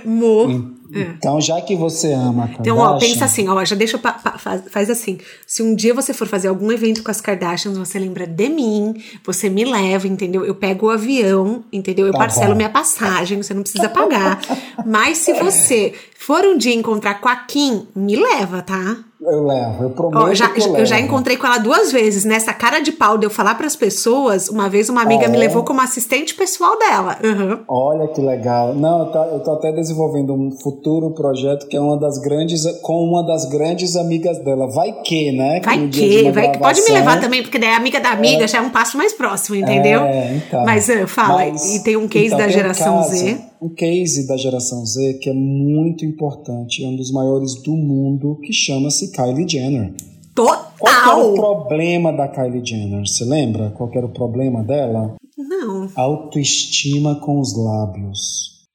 Amor. É. Então, já que você ama Kardashian... Então, ó, pensa assim, ó, já deixa, faz, faz assim, se um dia você for fazer algum evento com as Kardashians, você lembra de mim, você me leva, entendeu? Eu pego o avião, entendeu? Eu tá parcelo bom. minha passagem, você não precisa pagar. Mas se você for um dia encontrar com a Kim, me leva, tá? Eu levo, eu prometo. Oh, já, eu, eu, já encontrei com ela duas vezes. Nessa cara de pau de eu falar para as pessoas, uma vez uma amiga me levou como assistente pessoal dela. Uhum. Olha que legal. Não, eu tô, eu tô, até desenvolvendo um futuro projeto que é uma das grandes, com uma das grandes amigas dela. Vai que, né? Que vai que, vai que. Pode me levar também, porque daí a amiga da amiga é. já é um passo mais próximo, entendeu? É, então. Mas uh, fala, Mas, e tem um case então, da geração um caso, Z um case da geração Z que é muito importante, é um dos maiores do mundo, que chama-se Kylie Jenner. Total! Qual era o problema da Kylie Jenner? Você lembra qual era o problema dela? Não. Autoestima com os lábios.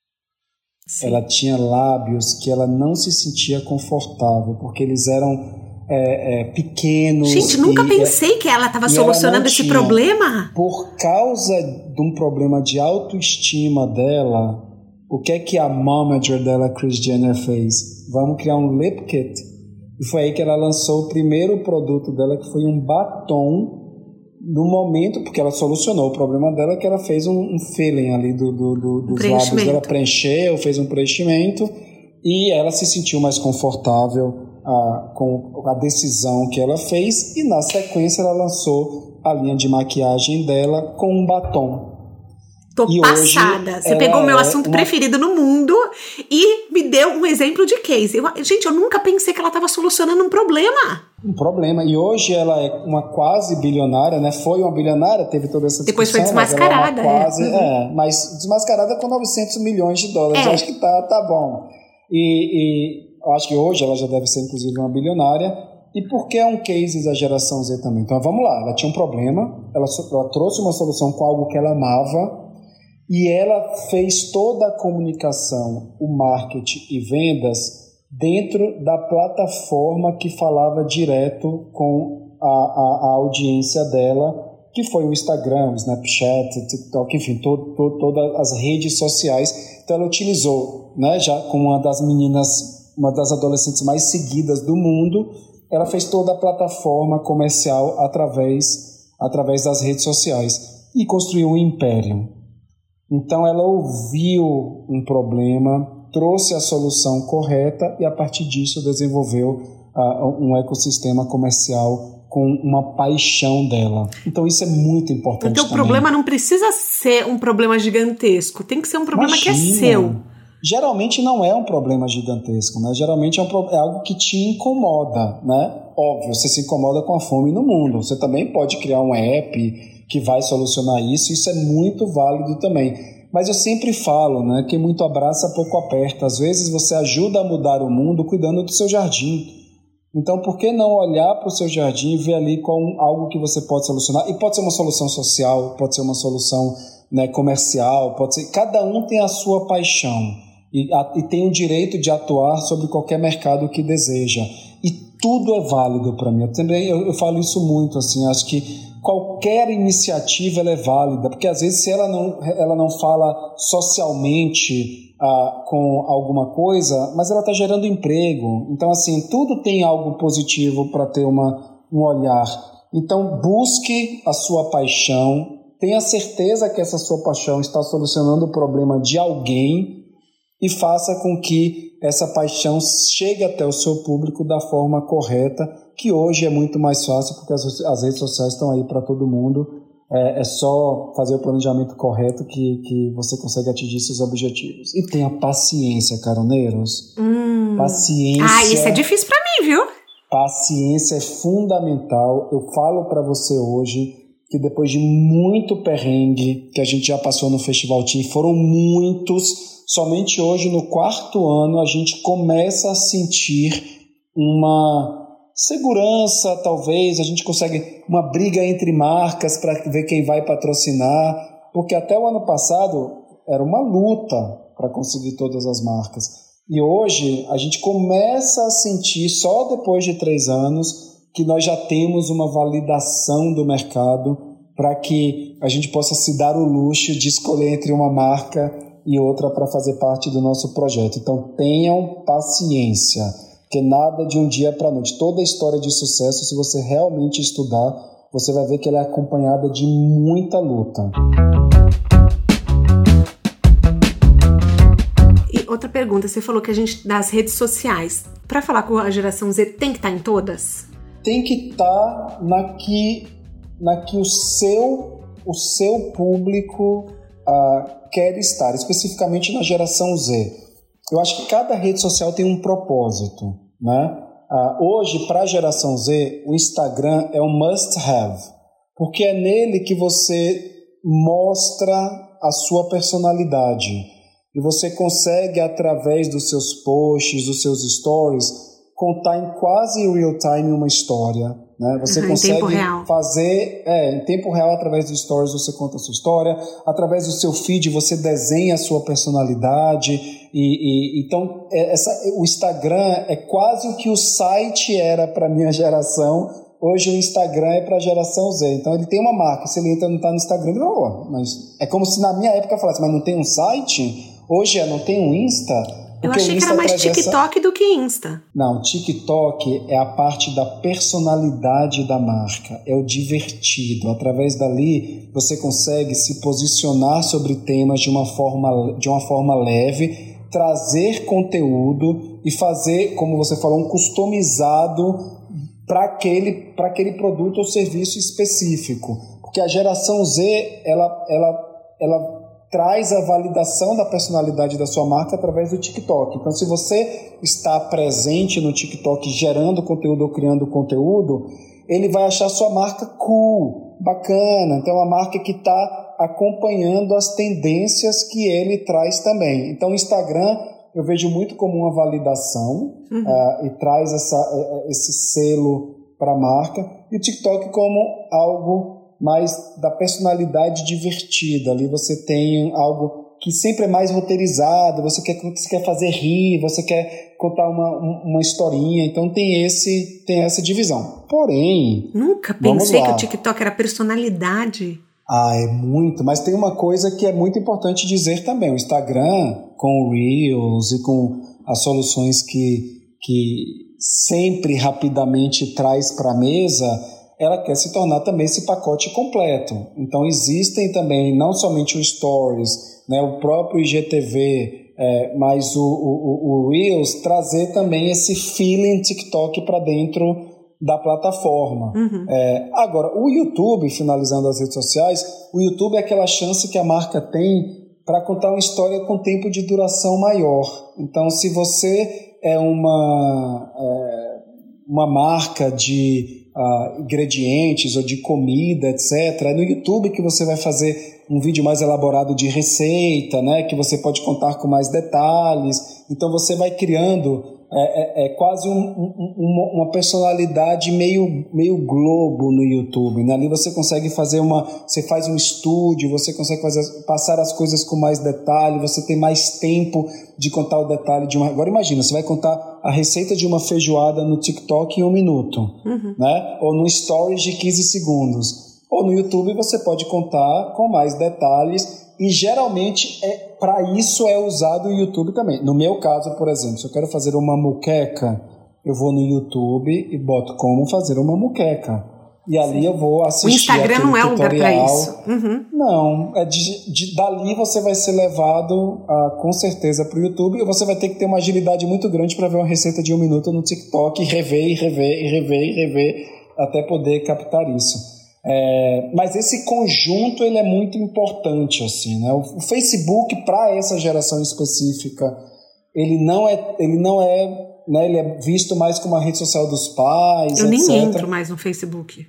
Sim. Ela tinha lábios que ela não se sentia confortável, porque eles eram é, é, pequenos. Gente, nunca e, pensei que ela estava solucionando esse problema. Por causa de um problema de autoestima dela, o que é que a manager dela, Kris Jenner, fez? Vamos criar um lip kit. E foi aí que ela lançou o primeiro produto dela, que foi um batom. No momento, porque ela solucionou o problema dela, que ela fez um, um feeling ali do, do, do dos lábios dela, preencheu, fez um preenchimento e ela se sentiu mais confortável ah, com a decisão que ela fez e na sequência ela lançou a linha de maquiagem dela com um batom Tô e passada. Você pegou o meu é assunto uma... preferido no mundo e me deu um exemplo de case. Eu, gente, eu nunca pensei que ela estava solucionando um problema. Um problema. E hoje ela é uma quase bilionária, né? Foi uma bilionária, teve toda essa Depois foi desmascarada. Mas é quase, é. é. mas desmascarada com 900 milhões de dólares. É. Acho que tá, tá bom. E, e eu acho que hoje ela já deve ser, inclusive, uma bilionária. E por que é um case da geração Z também? Então vamos lá, ela tinha um problema, ela, ela trouxe uma solução com algo que ela amava, e ela fez toda a comunicação, o marketing e vendas dentro da plataforma que falava direto com a, a, a audiência dela, que foi o Instagram, o Snapchat, TikTok, enfim, todas as redes sociais. Então ela utilizou, né, já como uma das meninas, uma das adolescentes mais seguidas do mundo, ela fez toda a plataforma comercial através, através das redes sociais e construiu um império. Então ela ouviu um problema, trouxe a solução correta e a partir disso desenvolveu uh, um ecossistema comercial com uma paixão dela. Então isso é muito importante. Então o problema não precisa ser um problema gigantesco, tem que ser um problema Imagina. que é seu. Geralmente não é um problema gigantesco, né? Geralmente é, um, é algo que te incomoda, né? óbvio, você se incomoda com a fome no mundo. Você também pode criar um app que vai solucionar isso, isso é muito válido também. Mas eu sempre falo, né, que muito abraça, pouco aperta. Às vezes você ajuda a mudar o mundo cuidando do seu jardim. Então, por que não olhar para o seu jardim e ver ali qual algo que você pode solucionar? E pode ser uma solução social, pode ser uma solução né, comercial, pode ser. Cada um tem a sua paixão e, a, e tem o direito de atuar sobre qualquer mercado que deseja. E tudo é válido para mim. Eu também eu, eu, falo isso muito assim. Acho que qualquer iniciativa é válida, porque às vezes se ela não ela não fala socialmente ah, com alguma coisa, mas ela está gerando emprego. Então, assim, tudo tem algo positivo para ter uma, um olhar. Então, busque a sua paixão, tenha certeza que essa sua paixão está solucionando o problema de alguém e faça com que essa paixão chegue até o seu público da forma correta, que hoje é muito mais fácil porque as, as redes sociais estão aí para todo mundo é, é, só fazer o planejamento correto que, que você consegue atingir seus objetivos. E tenha paciência, caroneiros. Hum. Paciência. Ah, isso é difícil para mim, viu? Paciência é fundamental. Eu falo para você hoje que depois de muito perrengue que a gente já passou no Festival Team, foram muitos, somente hoje no quarto ano a gente começa a sentir uma segurança, talvez, a gente consegue uma briga entre marcas para ver quem vai patrocinar, porque até o ano passado era uma luta para conseguir todas as marcas. E hoje a gente começa a sentir, só depois de três anos, que nós já temos uma validação do mercado para que a gente possa se dar o luxo de escolher entre uma marca e outra para fazer parte do nosso projeto. Então tenham paciência porque nada de um dia para a noite. Toda a história de sucesso, se você realmente estudar, você vai ver que ela é acompanhada de muita luta. E outra pergunta, você falou que a gente das redes sociais, para falar com a geração Z, tem que estar tá em todas? Tem que estar tá na que na que o seu o seu público uh, quer estar, especificamente na geração Z eu acho que cada rede social tem um propósito, né? Ah, hoje, para a geração Z, o Instagram é um must-have, porque é nele que você mostra a sua personalidade e você consegue, através dos seus posts, dos seus stories, contar em quase real time uma história. Né? Você uhum, consegue fazer é, em tempo real através dos stories você conta a sua história, através do seu feed você desenha a sua personalidade e, e então é, essa, o Instagram é quase o que o site era para minha geração. Hoje o Instagram é para a geração Z. Então ele tem uma marca. Se ele entra não está no Instagram, ele, oh, mas é como se na minha época falasse, mas não tem um site? Hoje é, não tem um Insta? Eu achei que era mais TikTok do que Insta. Não, TikTok é a parte da personalidade da marca, é o divertido. Através dali você consegue se posicionar sobre temas de uma forma, de uma forma leve, trazer conteúdo e fazer, como você falou, um customizado para aquele, aquele produto ou serviço específico. Porque a geração Z, ela, ela, ela traz a validação da personalidade da sua marca através do TikTok. Então, se você está presente no TikTok gerando conteúdo ou criando conteúdo, ele vai achar sua marca cool, bacana. Então, é uma marca que está acompanhando as tendências que ele traz também. Então, o Instagram eu vejo muito como uma validação uhum. uh, e traz essa, eh, eh, esse selo para a marca, e o TikTok como algo mais da personalidade divertida. Ali você tem algo que sempre é mais roteirizado, você quer, você quer fazer rir, você quer contar uma, uma historinha, então tem esse tem essa divisão. Porém, nunca pensei que o TikTok era personalidade. Ah, é muito, mas tem uma coisa que é muito importante dizer também. O Instagram, com o Reels e com as soluções que, que sempre rapidamente traz para a mesa, ela quer se tornar também esse pacote completo. Então existem também não somente o Stories, né, o próprio IGTV, é, mas o, o, o Reels trazer também esse feeling TikTok para dentro da plataforma. Uhum. É, agora, o YouTube, finalizando as redes sociais, o YouTube é aquela chance que a marca tem para contar uma história com tempo de duração maior. Então, se você é uma. É, uma marca de uh, ingredientes ou de comida, etc. É no YouTube que você vai fazer um vídeo mais elaborado de receita, né? Que você pode contar com mais detalhes. Então você vai criando é, é, é quase um, um, uma personalidade meio, meio globo no YouTube. Né? Ali você consegue fazer uma. Você faz um estúdio, você consegue fazer, passar as coisas com mais detalhe, você tem mais tempo de contar o detalhe de uma. Agora imagina, você vai contar a receita de uma feijoada no TikTok em um minuto, uhum. né? Ou no Stories de 15 segundos. Ou no YouTube você pode contar com mais detalhes e geralmente é para isso é usado o YouTube também. No meu caso, por exemplo, se eu quero fazer uma muqueca, eu vou no YouTube e boto como fazer uma muqueca. E ali Sim. eu vou assistir. O Instagram não é lugar para isso. Uhum. Não, é de, de, dali você vai ser levado uh, com certeza para o YouTube e você vai ter que ter uma agilidade muito grande para ver uma receita de um minuto no TikTok e rever, e rever, e rever, e rever, até poder captar isso. É, mas esse conjunto ele é muito importante assim, né? O, o Facebook para essa geração específica ele não é ele não é né, ele é visto mais como a rede social dos pais. Eu etc. nem entro mais no Facebook.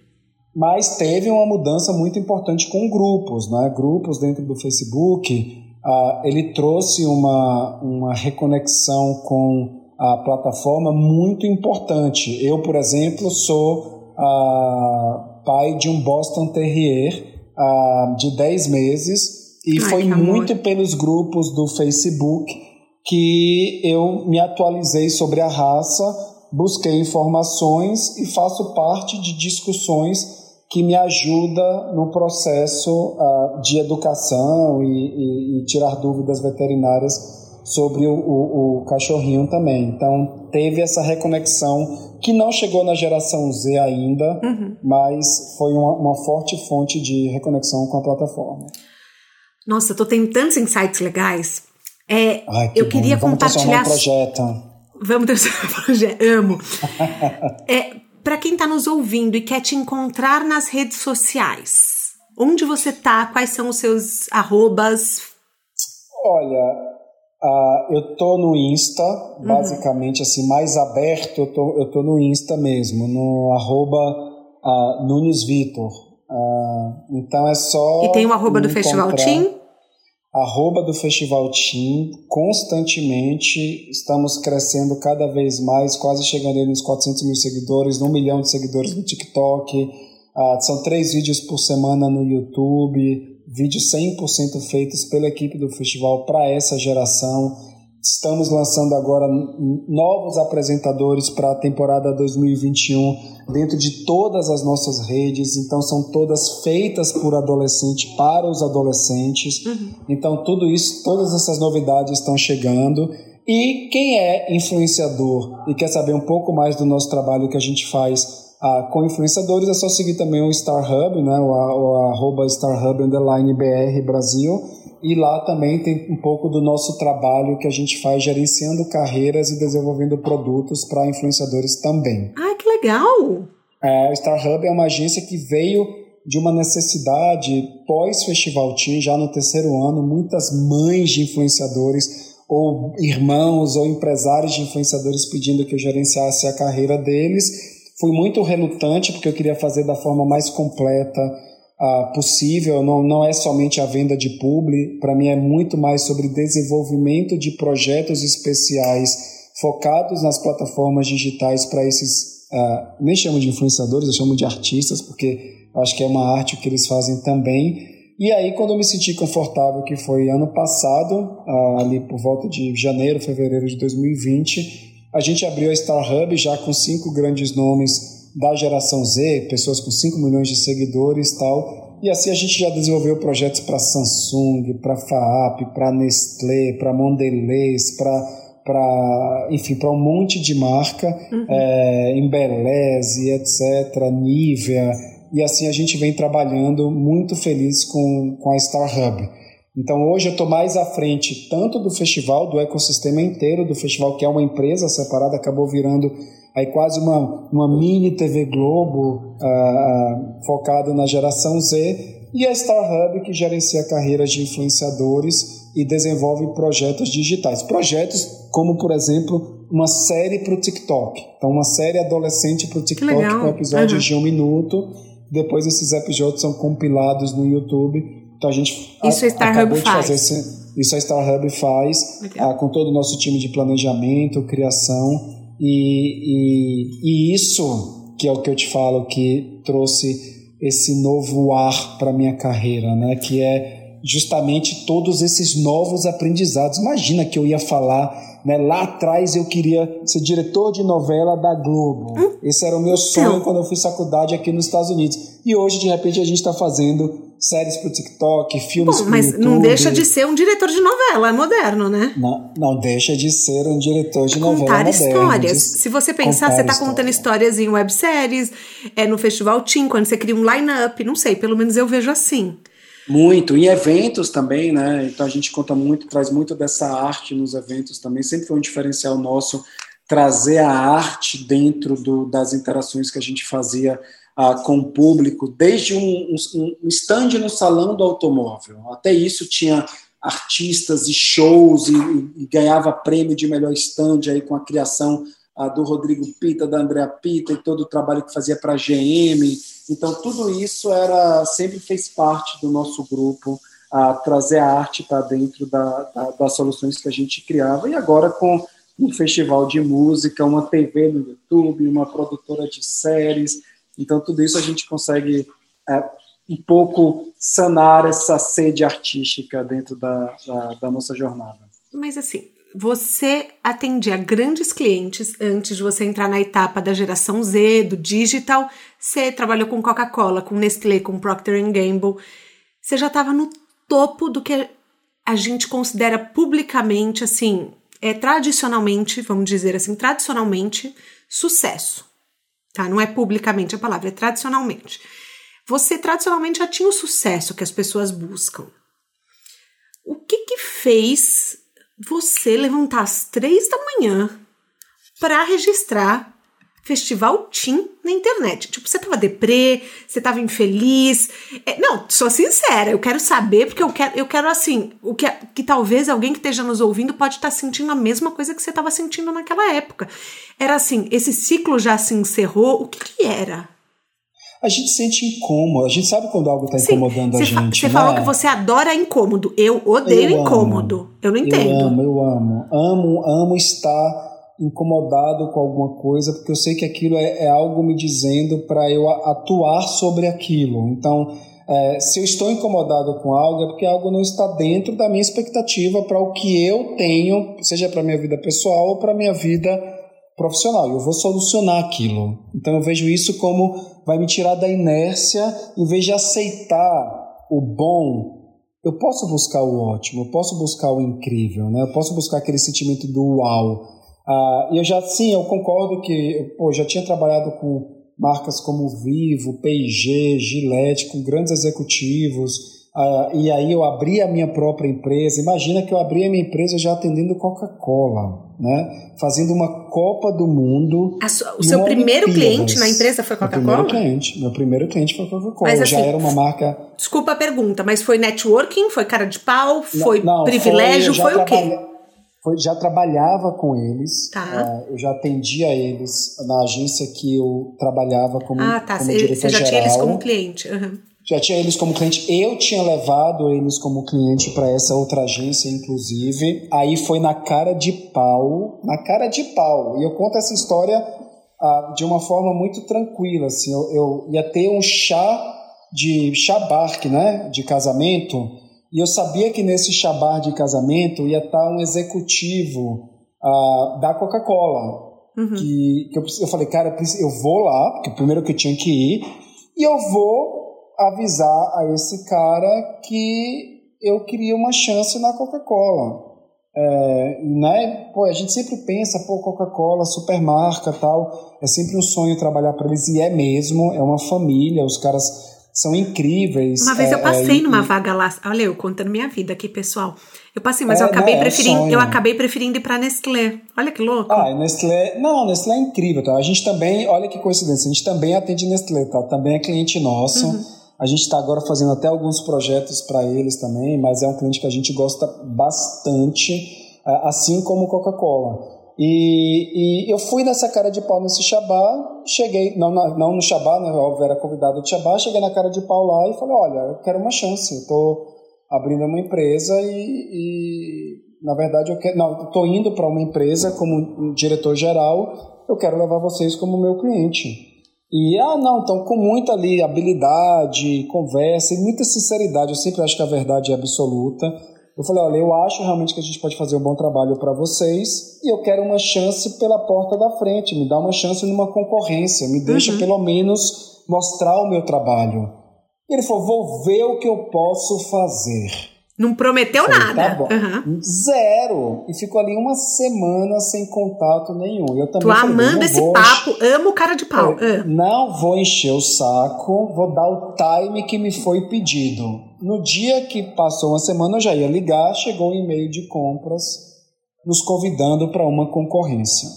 Mas teve uma mudança muito importante com grupos, né? Grupos dentro do Facebook. Uh, ele trouxe uma, uma reconexão com a plataforma muito importante. Eu, por exemplo, sou uh, pai de um Boston Terrier uh, de 10 meses e Ai, foi muito pelos grupos do Facebook que eu me atualizei sobre a raça, busquei informações e faço parte de discussões que me ajuda no processo uh, de educação e, e, e, tirar dúvidas veterinárias sobre o, o, o cachorrinho também. Então, teve essa reconexão que não chegou na geração Z ainda, uhum. mas foi uma, uma, forte fonte de reconexão com a plataforma. Nossa, eu tô tendo tantos insights legais. É, Ai, que eu bom. queria Vamos compartilhar. Um projeto. Vamos transformar um projeto. Amo. é, Para quem está nos ouvindo e quer te encontrar nas redes sociais, onde você tá? Quais são os seus arrobas? Olha, Uh, eu tô no Insta, uhum. basicamente assim, mais aberto, eu tô, eu tô no Insta mesmo, no arroba uh, Nunes Vitor. Uh, então é só. E tem o arroba do Festival Team? Arroba do Festival Team, constantemente estamos crescendo cada vez mais, quase chegando nos 400 mil seguidores, um milhão de seguidores no TikTok. são três vídeos por semana no YouTube vídeos 100% feitos pela equipe do festival para essa geração. Estamos lançando agora novos apresentadores para a temporada 2021 dentro de todas as nossas redes. Então, são todas feitas por adolescente para os adolescentes. Uhum. Então, tudo isso, todas essas novidades estão chegando. E quem é influenciador e quer saber um pouco mais do nosso trabalho que a gente faz ah, com influenciadores é só seguir também o Star Hub, né, o, o arroba StarHub underline BR Brasil, e lá também tem um pouco do nosso trabalho que a gente faz gerenciando carreiras e desenvolvendo produtos para influenciadores também. Ah, que legal! É, o Star Hub é uma agência que veio de uma necessidade pós-Festival Team, já no terceiro ano, muitas mães de influenciadores ou irmãos ou empresários de influenciadores pedindo que eu gerenciasse a carreira deles Fui muito relutante porque eu queria fazer da forma mais completa uh, possível. Não, não é somente a venda de publi, para mim é muito mais sobre desenvolvimento de projetos especiais focados nas plataformas digitais para esses, uh, nem chamo de influenciadores, eu chamo de artistas, porque acho que é uma arte que eles fazem também. E aí, quando eu me senti confortável, que foi ano passado, uh, ali por volta de janeiro, fevereiro de 2020, a gente abriu a Star Hub já com cinco grandes nomes da geração Z, pessoas com 5 milhões de seguidores e tal. E assim a gente já desenvolveu projetos para Samsung, para FAAP, para Nestlé, para Mondelez, para enfim, para um monte de marca, uhum. é, Embeleze, etc., Nivea, e assim a gente vem trabalhando muito feliz com, com a Star Hub. Então hoje eu estou mais à frente tanto do festival, do ecossistema inteiro do festival, que é uma empresa separada, acabou virando aí quase uma, uma mini TV Globo uh, focado na geração Z, e a Star Hub, que gerencia carreiras de influenciadores e desenvolve projetos digitais. Projetos como, por exemplo, uma série para o TikTok. Então, uma série adolescente para o TikTok com episódios uhum. de um minuto. Depois esses episódios são compilados no YouTube. Então a gente isso a, a Star Hub faz. Esse, isso a Star Hub faz ah, com todo o nosso time de planejamento, criação e, e, e isso que é o que eu te falo que trouxe esse novo ar para minha carreira, né? Que é justamente todos esses novos aprendizados. Imagina que eu ia falar, né? Lá atrás eu queria ser diretor de novela da Globo. Hum? Esse era o meu sonho então. quando eu fiz faculdade aqui nos Estados Unidos. E hoje, de repente, a gente está fazendo séries pro TikTok, filmes Bom, pro mas YouTube. não deixa de ser um diretor de novela, é moderno, né? Não, não deixa de ser um diretor de Contar novela Contar histórias. Se você pensar, você tá história. contando histórias em webséries, é no Festival Team, quando você cria um line-up, não sei, pelo menos eu vejo assim. Muito, em eventos também, né? Então a gente conta muito, traz muito dessa arte nos eventos também. Sempre foi um diferencial nosso trazer a arte dentro do, das interações que a gente fazia ah, com o público, desde um, um, um stand no salão do automóvel. Até isso tinha artistas e shows e, e, ganhava prêmio de melhor stand aí com a criação ah, do Rodrigo Pita, da Andrea Pita e todo o trabalho que fazia para a GM. Então tudo isso era sempre fez parte do nosso grupo a trazer a arte para dentro da, da, das soluções que a gente criava e agora com um festival de música, uma TV no YouTube, uma produtora de séries, então, tudo isso a gente consegue é, um pouco sanar essa sede artística dentro da, da, da nossa jornada. Mas, assim, você atendia grandes clientes antes de você entrar na etapa da geração Z, do digital. Você trabalhou com Coca-Cola, com Nestlé, com Procter Gamble. Você já estava no topo do que a gente considera publicamente, assim, é tradicionalmente, vamos dizer assim, tradicionalmente, sucesso tá? Não é publicamente a palavra, é tradicionalmente. Você tradicionalmente já tinha o sucesso que as pessoas buscam. O que que fez você levantar às três da manhã para registrar festival Tim na internet. Tipo, você tava deprê, você tava infeliz. É, não, sou sincera, eu quero saber, porque eu quero, eu quero assim, o que, que talvez alguém que esteja nos ouvindo pode estar tá sentindo a mesma coisa que você estava sentindo naquela época. Era assim, esse ciclo já se encerrou, o que, que era? A gente sente incômodo, a gente sabe quando algo está incomodando a gente. Você né? falou que você adora incômodo. Eu odeio eu incômodo. Amo, eu não entendo. Eu amo, eu amo. Amo, amo estar incomodado com alguma coisa, porque eu sei que aquilo é, é algo me dizendo para eu atuar sobre aquilo. Então, é, se eu estou incomodado com algo, é porque algo não está dentro da minha expectativa para o que eu tenho, seja para minha vida pessoal ou para minha vida profissional. Eu vou solucionar aquilo. Então, eu vejo isso como vai me tirar da inércia, em vez de aceitar o bom eu posso buscar o ótimo, eu posso buscar o incrível, né? Eu posso buscar aquele sentimento do uau. Ah, e eu já, sim, eu concordo que pô, já tinha trabalhado com marcas como Vivo, P&G, Gillette, com grandes executivos, ah, e aí eu abri a minha própria empresa. Imagina que eu abri a minha empresa já atendendo Coca-Cola, né? Fazendo uma Copa do Mundo. Sua, o seu primeiro Olimpíadas. cliente na empresa foi Coca-Cola? Meu primeiro cliente, meu primeiro cliente foi Coca-Cola. Assim, já era uma marca. Desculpa a pergunta, mas foi networking, foi cara de pau, foi não, privilégio, foi, foi o quê? Foi, já trabalhava com eles. Tá. Uh, eu já atendia eles na agência que eu trabalhava como, ah, tá. como diretor Você já geral. tinha eles como cliente. Uhum. Já tinha eles como cliente. Eu tinha levado eles como cliente para essa outra agência, inclusive. Aí foi na cara de pau, na cara de pau. E eu conto essa história uh, de uma forma muito tranquila. Assim, eu, eu ia ter um chá de chá barque, né, de casamento e eu sabia que nesse chabar de casamento ia estar um executivo uh, da Coca-Cola. Uhum. Que, que eu, eu falei, cara, eu vou lá, porque primeiro que eu tinha que ir, e eu vou avisar a esse cara que eu queria uma chance na Coca-Cola. É, né? Pô, a gente sempre pensa, pô, Coca-Cola, supermarca tal, é sempre um sonho trabalhar para eles, e é mesmo, é uma família, os caras são incríveis. Uma vez eu é, passei é, numa e... vaga lá, olha eu contando minha vida aqui, pessoal. Eu passei, mas é, eu acabei não, preferindo, é eu acabei preferindo ir para Nestlé. Olha que louco. Ah, Nestlé, não, Nestlé é incrível, tá? A gente também, olha que coincidência, a gente também atende Nestlé, tá? Também é cliente nosso. Uhum. A gente está agora fazendo até alguns projetos para eles também, mas é um cliente que a gente gosta bastante, é, assim como Coca-Cola. E, e, eu fui nessa cara de pau nesse Shabá, cheguei, não, não no Shabá, né, óbvio, era convidado de Shabá, cheguei na cara de pau lá e falei, olha, eu quero uma chance, eu tô abrindo uma empresa e, e na verdade eu quero, não, estou indo para uma empresa como diretor geral, eu quero levar vocês como meu cliente. E, ah, não, então com muita ali habilidade, conversa e muita sinceridade, eu sempre acho que a verdade é absoluta, eu falei, olha, eu acho realmente que a gente pode fazer um bom trabalho para vocês e eu quero uma chance pela porta da frente, me dá uma chance numa concorrência, me deixa uhum. pelo menos mostrar o meu trabalho. E ele falou, vou ver o que eu posso fazer. Não prometeu falei, nada. Tá uhum. Zero. E ficou ali uma semana sem contato nenhum. Eu também Tô falei, amando esse vou... papo, amo o cara de pau. É, não vou encher o saco, vou dar o time que me foi pedido. No dia que passou uma semana, eu já ia ligar, chegou um e-mail de compras nos convidando para uma concorrência.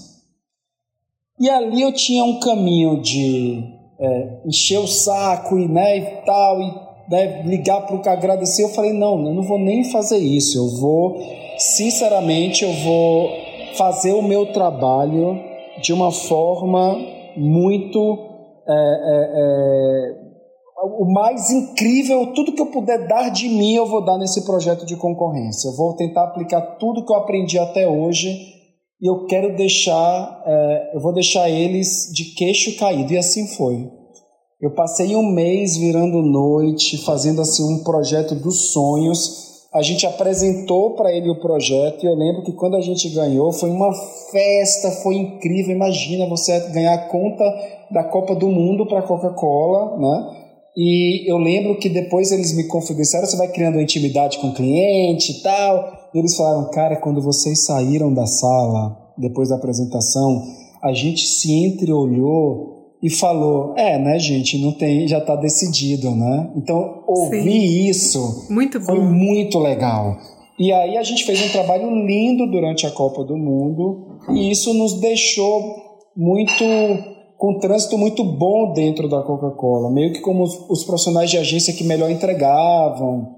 E ali eu tinha um caminho de é, encher o saco e, né, e tal, e né, ligar para o cara agradecer, eu falei, não, eu não vou nem fazer isso, eu vou, sinceramente, eu vou fazer o meu trabalho de uma forma muito é, é, é, o mais incrível, tudo que eu puder dar de mim, eu vou dar nesse projeto de concorrência. Eu vou tentar aplicar tudo que eu aprendi até hoje e eu quero deixar, é, eu vou deixar eles de queixo caído. E assim foi. Eu passei um mês virando noite, fazendo assim um projeto dos sonhos. A gente apresentou para ele o projeto e eu lembro que quando a gente ganhou foi uma festa, foi incrível. Imagina você ganhar a conta da Copa do Mundo para Coca-Cola, né? E eu lembro que depois eles me confidenciaram, você vai criando intimidade com o cliente e tal. E eles falaram, cara, quando vocês saíram da sala, depois da apresentação, a gente se entreolhou e falou: é, né, gente, não tem, já está decidido, né? Então, ouvir Sim. isso muito foi muito legal. E aí a gente fez um trabalho lindo durante a Copa do Mundo e isso nos deixou muito com um trânsito muito bom dentro da Coca-Cola, meio que como os, os, profissionais de agência que melhor entregavam,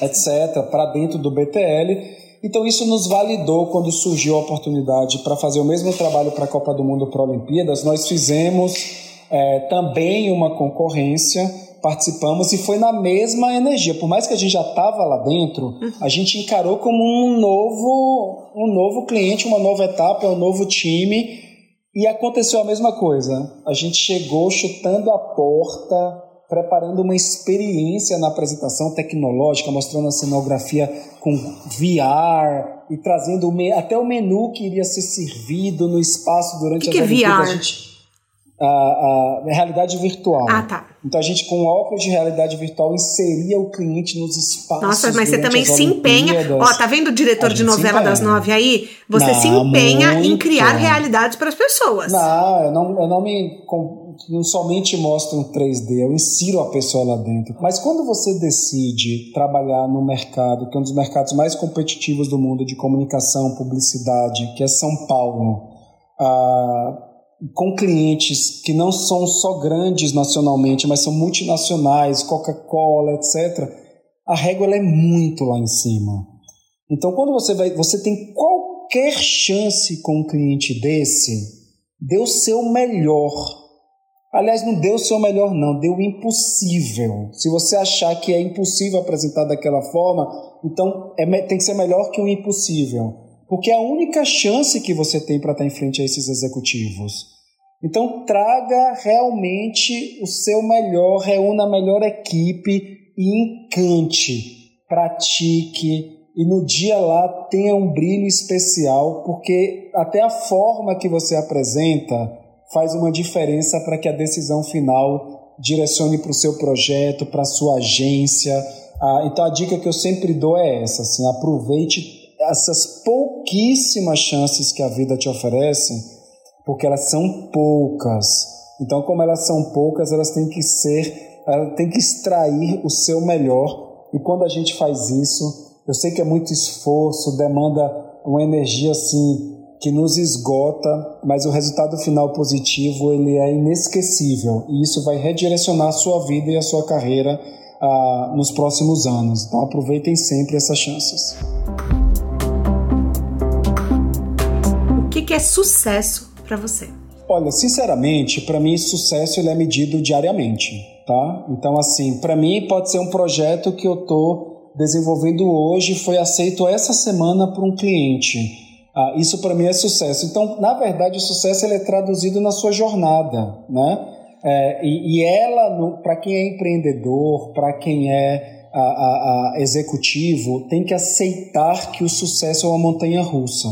etc, para dentro do BTL. Então isso nos validou quando surgiu a oportunidade para fazer o mesmo trabalho para a Copa do Mundo para Olimpíadas. Nós fizemos é, também uma concorrência, participamos e foi na mesma energia. Por mais que a gente já estava lá dentro, a gente encarou como um novo, um novo cliente, uma nova etapa, um novo time. E aconteceu a mesma coisa. A gente chegou chutando a porta, preparando uma experiência na apresentação tecnológica, mostrando a cenografia com VR e trazendo até o menu que iria ser servido no espaço durante que as que é VR? A gente, a, a, realidade virtual. Ah, tá. Então a gente, com óculos de realidade virtual, inseria o cliente nos espaços. Nossa, mas você também se empenha. Ó, tá vendo o diretor de novela das nove aí? Você não, se empenha muito. em criar realidades para as pessoas. Não, eu não, eu não me. Não somente mostro um 3D, eu insiro a pessoa lá dentro. Mas quando você decide trabalhar no mercado, que é um dos mercados mais competitivos do mundo de comunicação, publicidade, que é São Paulo, ah, com clientes que não são só grandes nacionalmente, mas são multinacionais, Coca-Cola, etc., a régua é muito lá em cima. Então, quando você vai, você tem qualquer chance com um cliente desse, dê o seu melhor. Aliás, não deu o seu melhor, não, deu o impossível. Se você achar que é impossível apresentar daquela forma, então é, tem que ser melhor que o impossível. Porque é a única chance que você tem para estar em frente a esses executivos. Então, traga realmente o seu melhor, reúna a melhor equipe e encante, pratique e no dia lá tenha um brilho especial, porque até a forma que você apresenta faz uma diferença para que a decisão final direcione para o seu projeto, para a sua agência. Ah, então, a dica que eu sempre dou é essa: assim, aproveite essas pouquíssimas chances que a vida te oferece porque elas são poucas. Então, como elas são poucas, elas têm que ser, tem que extrair o seu melhor. E quando a gente faz isso, eu sei que é muito esforço, demanda uma energia assim que nos esgota, mas o resultado final positivo ele é inesquecível e isso vai redirecionar a sua vida e a sua carreira ah, nos próximos anos. Então aproveitem sempre essas chances. que é sucesso para você? Olha, sinceramente, para mim sucesso ele é medido diariamente, tá? Então assim, para mim pode ser um projeto que eu tô desenvolvendo hoje, foi aceito essa semana por um cliente. Ah, isso para mim é sucesso. Então, na verdade, o sucesso ele é traduzido na sua jornada, né? É, e, e, ela, para quem é empreendedor, para quem é a, a, a executivo, tem que aceitar que o sucesso é uma montanha russa.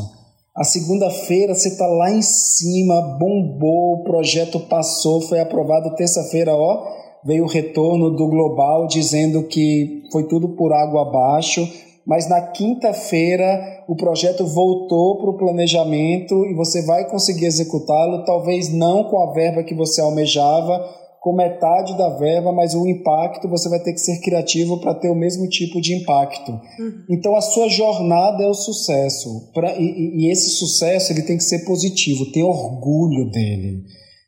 A segunda-feira você está lá em cima, bombou, o projeto passou, foi aprovado terça-feira, ó, veio o retorno do global dizendo que foi tudo por água abaixo, mas na quinta-feira o projeto voltou para o planejamento e você vai conseguir executá-lo, talvez não com a verba que você almejava, com metade da verba, mas o impacto você vai ter que ser criativo para ter o mesmo tipo de impacto. Uhum. Então a sua jornada é o sucesso. Pra, e, e, esse sucesso ele tem que ser positivo, tem orgulho dele.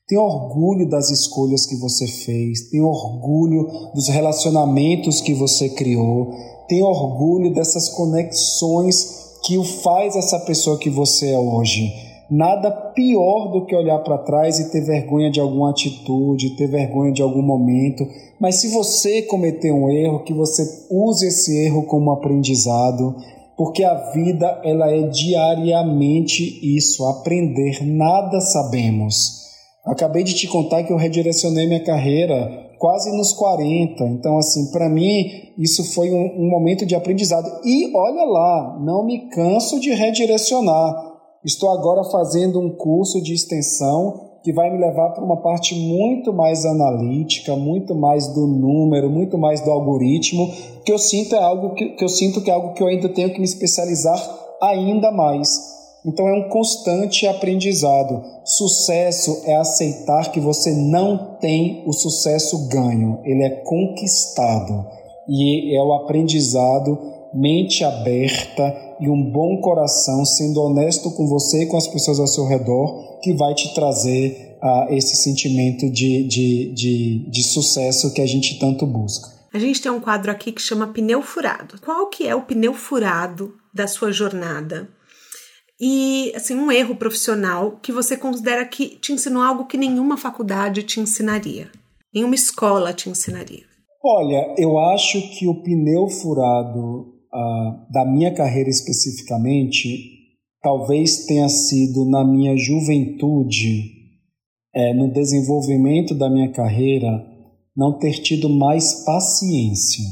Tem orgulho das escolhas que você fez, tem orgulho dos relacionamentos que você criou, tem orgulho dessas conexões que o faz essa pessoa que você é hoje. Nada pior do que olhar para trás e ter vergonha de alguma atitude, ter vergonha de algum momento. Mas se você cometer um erro, que você use esse erro como aprendizado, porque a vida ela é diariamente isso, aprender. Nada sabemos. Acabei de te contar que eu redirecionei minha carreira quase nos 40. Então, assim, para mim, isso foi um, um momento de aprendizado. E olha lá, não me canso de redirecionar Estou agora fazendo um curso de extensão que vai me levar para uma parte muito mais analítica, muito mais do número, muito mais do algoritmo, que eu sinto é algo que, que eu sinto que é algo que eu ainda tenho que me especializar ainda mais. Então é um constante aprendizado. Sucesso é aceitar que você não tem o sucesso ganho, ele é conquistado. E é o aprendizado, mente aberta, e um bom coração, sendo honesto com você e com as pessoas ao seu redor, que vai te trazer uh, esse sentimento de, de, de, de sucesso que a gente tanto busca. A gente tem um quadro aqui que chama pneu furado. Qual que é o pneu furado da sua jornada? E assim, um erro profissional que você considera que te ensinou algo que nenhuma faculdade te ensinaria, nenhuma escola te ensinaria. Olha, eu acho que o pneu furado uh, da minha carreira especificamente, talvez tenha sido na minha juventude, é, no desenvolvimento da minha carreira, não ter tido mais paciência.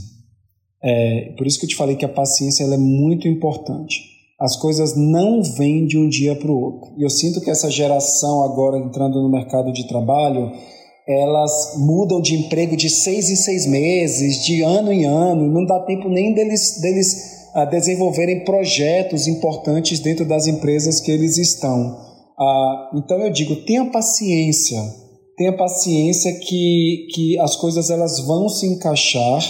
É, por isso que eu te falei que a paciência ela é muito importante. As coisas não vêm de um dia para o outro. E eu sinto que essa geração agora entrando no mercado de trabalho, elas mudam de emprego de seis em seis meses, de ano em ano, não dá tempo nem deles, deles uh, desenvolverem projetos importantes dentro das empresas que eles estão. Uh, então eu digo, tenha paciência, tenha paciência que, que as coisas elas vão se encaixar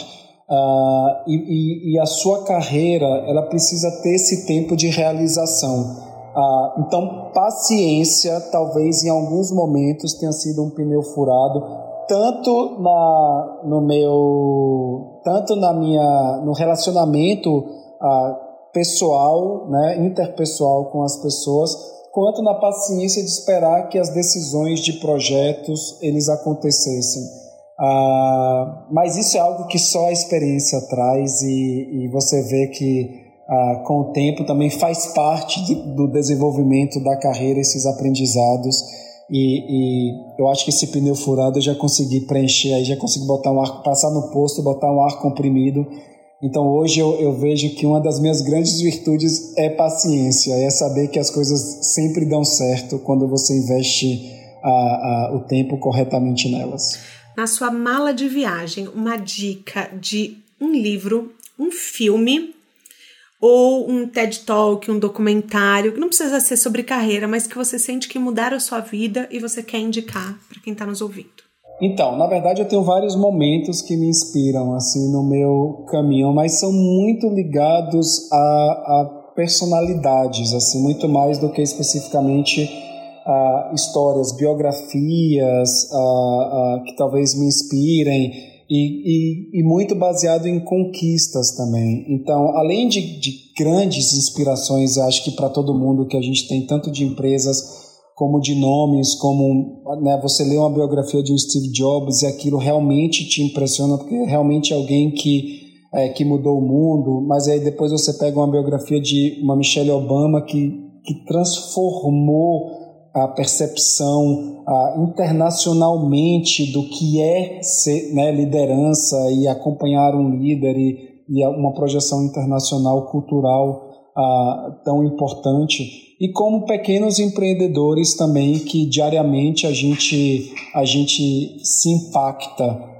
uh, e, e, e a sua carreira ela precisa ter esse tempo de realização. Ah, então, paciência, talvez em alguns momentos tenha sido um pneu furado, tanto na, no meu, tanto na minha, no relacionamento ah, pessoal, né, interpessoal com as pessoas, quanto na paciência de esperar que as decisões de projetos eles acontecessem. Ah, mas isso é algo que só a experiência traz e, e você vê que ah, com o tempo também faz parte de, do desenvolvimento da carreira esses aprendizados. E, e, eu acho que esse pneu furado eu já consegui preencher aí já consegui botar um ar passar no posto botar um ar comprimido. Então hoje eu, eu vejo que uma das minhas grandes virtudes é paciência é saber que as coisas sempre dão certo quando você investe a, a, o tempo corretamente nelas na sua mala de viagem uma dica de um livro um filme ou um TED Talk, um documentário, que não precisa ser sobre carreira, mas que você sente que mudaram a sua vida e você quer indicar para quem está nos ouvindo? Então, na verdade, eu tenho vários momentos que me inspiram assim no meu caminho, mas são muito ligados a, a personalidades, assim, muito mais do que especificamente a histórias, biografias a, a, que talvez me inspirem e, e, e, muito baseado em conquistas também. Então, além de, de grandes inspirações, acho que para todo mundo que a gente tem, tanto de empresas como de nomes, como né, você lê uma biografia de Steve Jobs e aquilo realmente te impressiona, porque realmente é alguém que, é, que mudou o mundo, mas aí depois você pega uma biografia de uma Michelle Obama que, que transformou a percepção internacionalmente do que é ser né, liderança e acompanhar um líder e, e uma projeção internacional cultural tão importante. E como pequenos empreendedores também que diariamente a gente a gente se impacta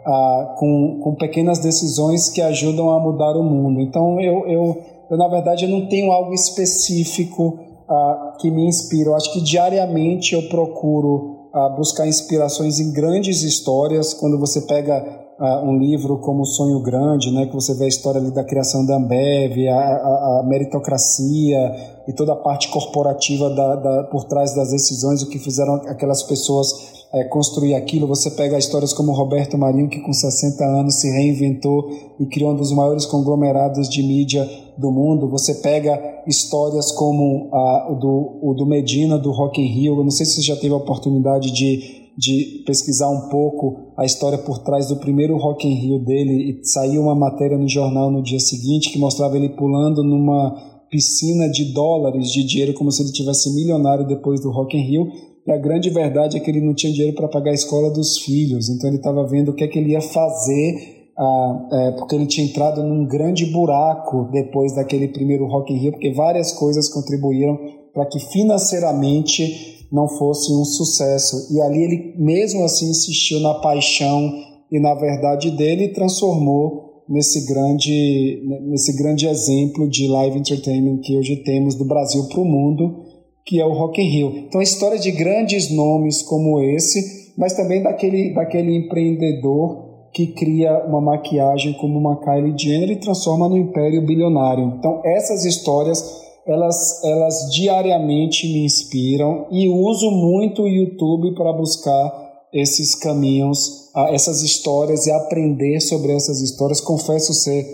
com, com pequenas decisões que ajudam a mudar o mundo. Então eu, eu, eu na verdade eu não tenho algo específico uh, que me inspira. Eu acho que diariamente eu procuro uh, buscar inspirações em grandes histórias. Quando você pega uh, um livro como Sonho Grande, né, que você vê a história ali da criação da Ambev, a, a, a meritocracia e toda a parte corporativa da, da, por trás das decisões, o que fizeram aquelas pessoas é, construir aquilo. Você pega histórias como Roberto Marinho, que com 60 anos se reinventou e criou um dos maiores conglomerados de mídia do mundo. Você pega histórias como a, o, do, o do Medina, do Rock in Rio. Eu não sei se você já teve a oportunidade de, de pesquisar um pouco a história por trás do primeiro Rock in Rio dele e saiu uma matéria no jornal no dia seguinte que mostrava ele pulando numa piscina de dólares de dinheiro como se ele tivesse milionário depois do Rock in Rio e a grande verdade é que ele não tinha dinheiro para pagar a escola dos filhos, então ele estava vendo o que é que ele ia fazer, ah, é, porque ele tinha entrado num grande buraco depois daquele primeiro Rock in Rio, porque várias coisas contribuíram para que financeiramente não fosse um sucesso. E ali ele mesmo assim insistiu na paixão e na verdade dele e transformou nesse grande, nesse grande exemplo de live entertainment que hoje temos do Brasil para o mundo que é o Rock in Rio. Então, a história de grandes nomes como esse, mas também daquele, daquele empreendedor que cria uma maquiagem como uma Kylie Jenner e transforma no império bilionário. Então, essas histórias, elas, elas diariamente me inspiram e uso muito o YouTube para buscar esses caminhos, essas histórias e aprender sobre essas histórias. Confesso ser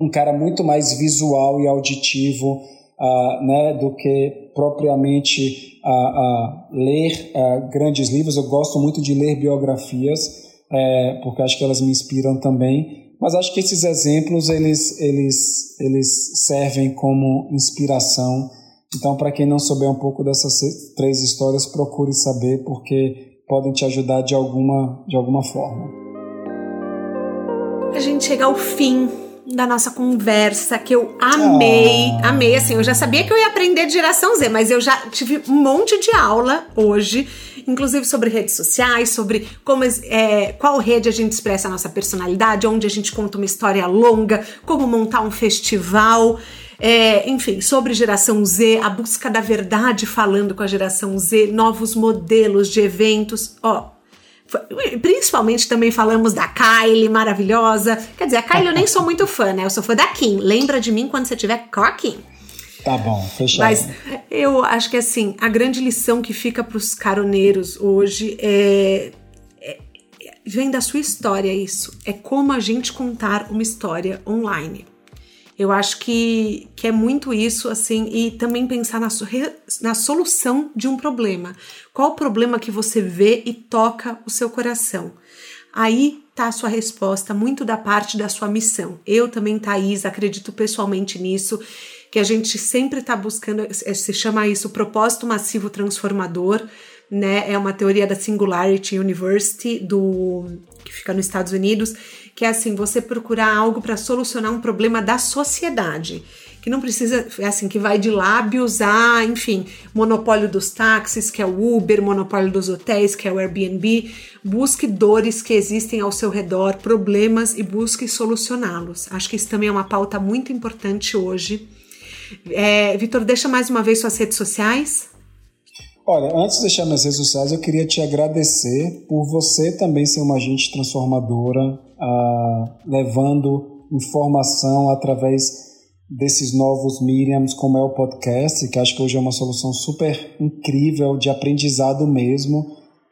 um cara muito mais visual e auditivo uh, né, do que propriamente uh, ler grandes livros. Eu gosto muito de ler biografias, é, porque acho que elas me inspiram também. Mas acho que esses exemplos eles, eles, eles servem como inspiração. Então, para quem não souber um pouco dessas três histórias, procure saber, porque podem te ajudar de alguma, de alguma forma. A gente chega ao fim da nossa conversa, que eu amei, oh. amei, assim, eu já sabia que eu ia aprender de geração Z, mas eu já tive um monte de aula hoje, inclusive sobre redes sociais, sobre como é, qual rede a gente expressa a nossa personalidade, onde a gente conta uma história longa, como montar um festival, é, enfim, sobre geração Z, a busca da verdade falando com a geração Z, novos modelos de eventos, ó, Principalmente também falamos da Kylie, maravilhosa. Quer dizer, a Kylie eu nem sou muito fã, né? Eu sou fã da Kim. Lembra de mim quando você tiver com a Kim. Tá bom, fechado. Mas eu acho que assim, a grande lição que fica para os caroneiros hoje é, é, vem da sua história isso. É como a gente contar uma história online. Eu acho que, que é muito isso, assim, e também pensar na, na solução de um problema. Qual o problema que você vê e toca o seu coração? Aí tá a sua resposta, muito da parte da sua missão. Eu também, Thaís, acredito pessoalmente nisso, que a gente sempre está buscando, é, se chama isso propósito massivo transformador, né? É uma teoria da Singularity University, do que fica nos Estados Unidos, que é assim, você procurar algo para solucionar um problema da sociedade, que não precisa, é assim, que vai de lábios a, enfim, monopólio dos táxis, que é o Uber, monopólio dos hotéis, que é o Airbnb, busque dores que existem ao seu redor, problemas e busque solucioná-los. Acho que isso também é uma pauta muito importante hoje. É, Vitor, deixa mais uma vez suas redes sociais. Olha, antes de deixar minhas redes sociais, eu queria te agradecer por você também ser uma agente transformadora, uh, levando informação através desses novos mediums, como é o podcast, que acho que hoje é uma solução super incrível de aprendizado mesmo.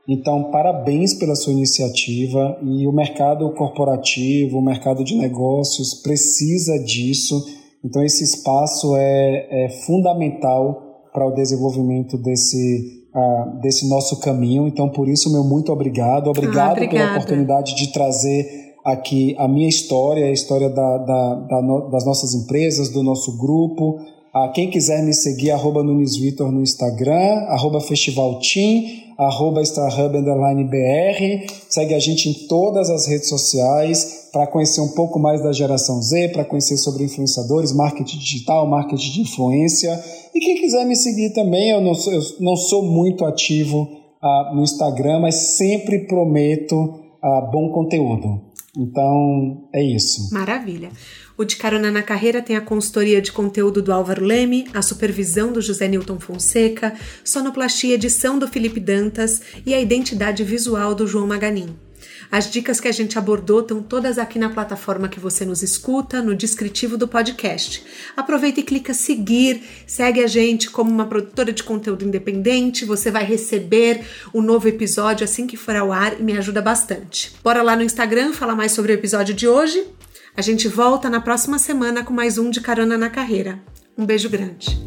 Então, parabéns pela sua iniciativa e o mercado corporativo, o mercado de negócios precisa disso. Então, esse espaço é, é fundamental para o desenvolvimento desse, uh, desse nosso caminho. Então, por isso, meu muito obrigado. Obrigado ah, pela oportunidade de trazer aqui a minha história, a história da, da, da no, das nossas empresas, do nosso grupo. Ah, quem quiser me seguir, arroba Nunes Vitor no Instagram, arroba Festival Team, arroba BR. Segue a gente em todas as redes sociais para conhecer um pouco mais da geração Z, para conhecer sobre influenciadores, marketing digital, marketing de influência. E quem quiser me seguir também, eu não sou, eu não sou muito ativo ah, no Instagram, mas sempre prometo ah, bom conteúdo. Então, é isso. Maravilha. O De Carona na Carreira tem a consultoria de conteúdo do Álvaro Leme, a supervisão do José Newton Fonseca, sonoplastia edição do Felipe Dantas e a identidade visual do João Maganin. As dicas que a gente abordou estão todas aqui na plataforma que você nos escuta, no descritivo do podcast. Aproveita e clica seguir, segue a gente como uma produtora de conteúdo independente, você vai receber o um novo episódio assim que for ao ar e me ajuda bastante. Bora lá no Instagram falar mais sobre o episódio de hoje. A gente volta na próxima semana com mais um de Carona na Carreira. Um beijo grande.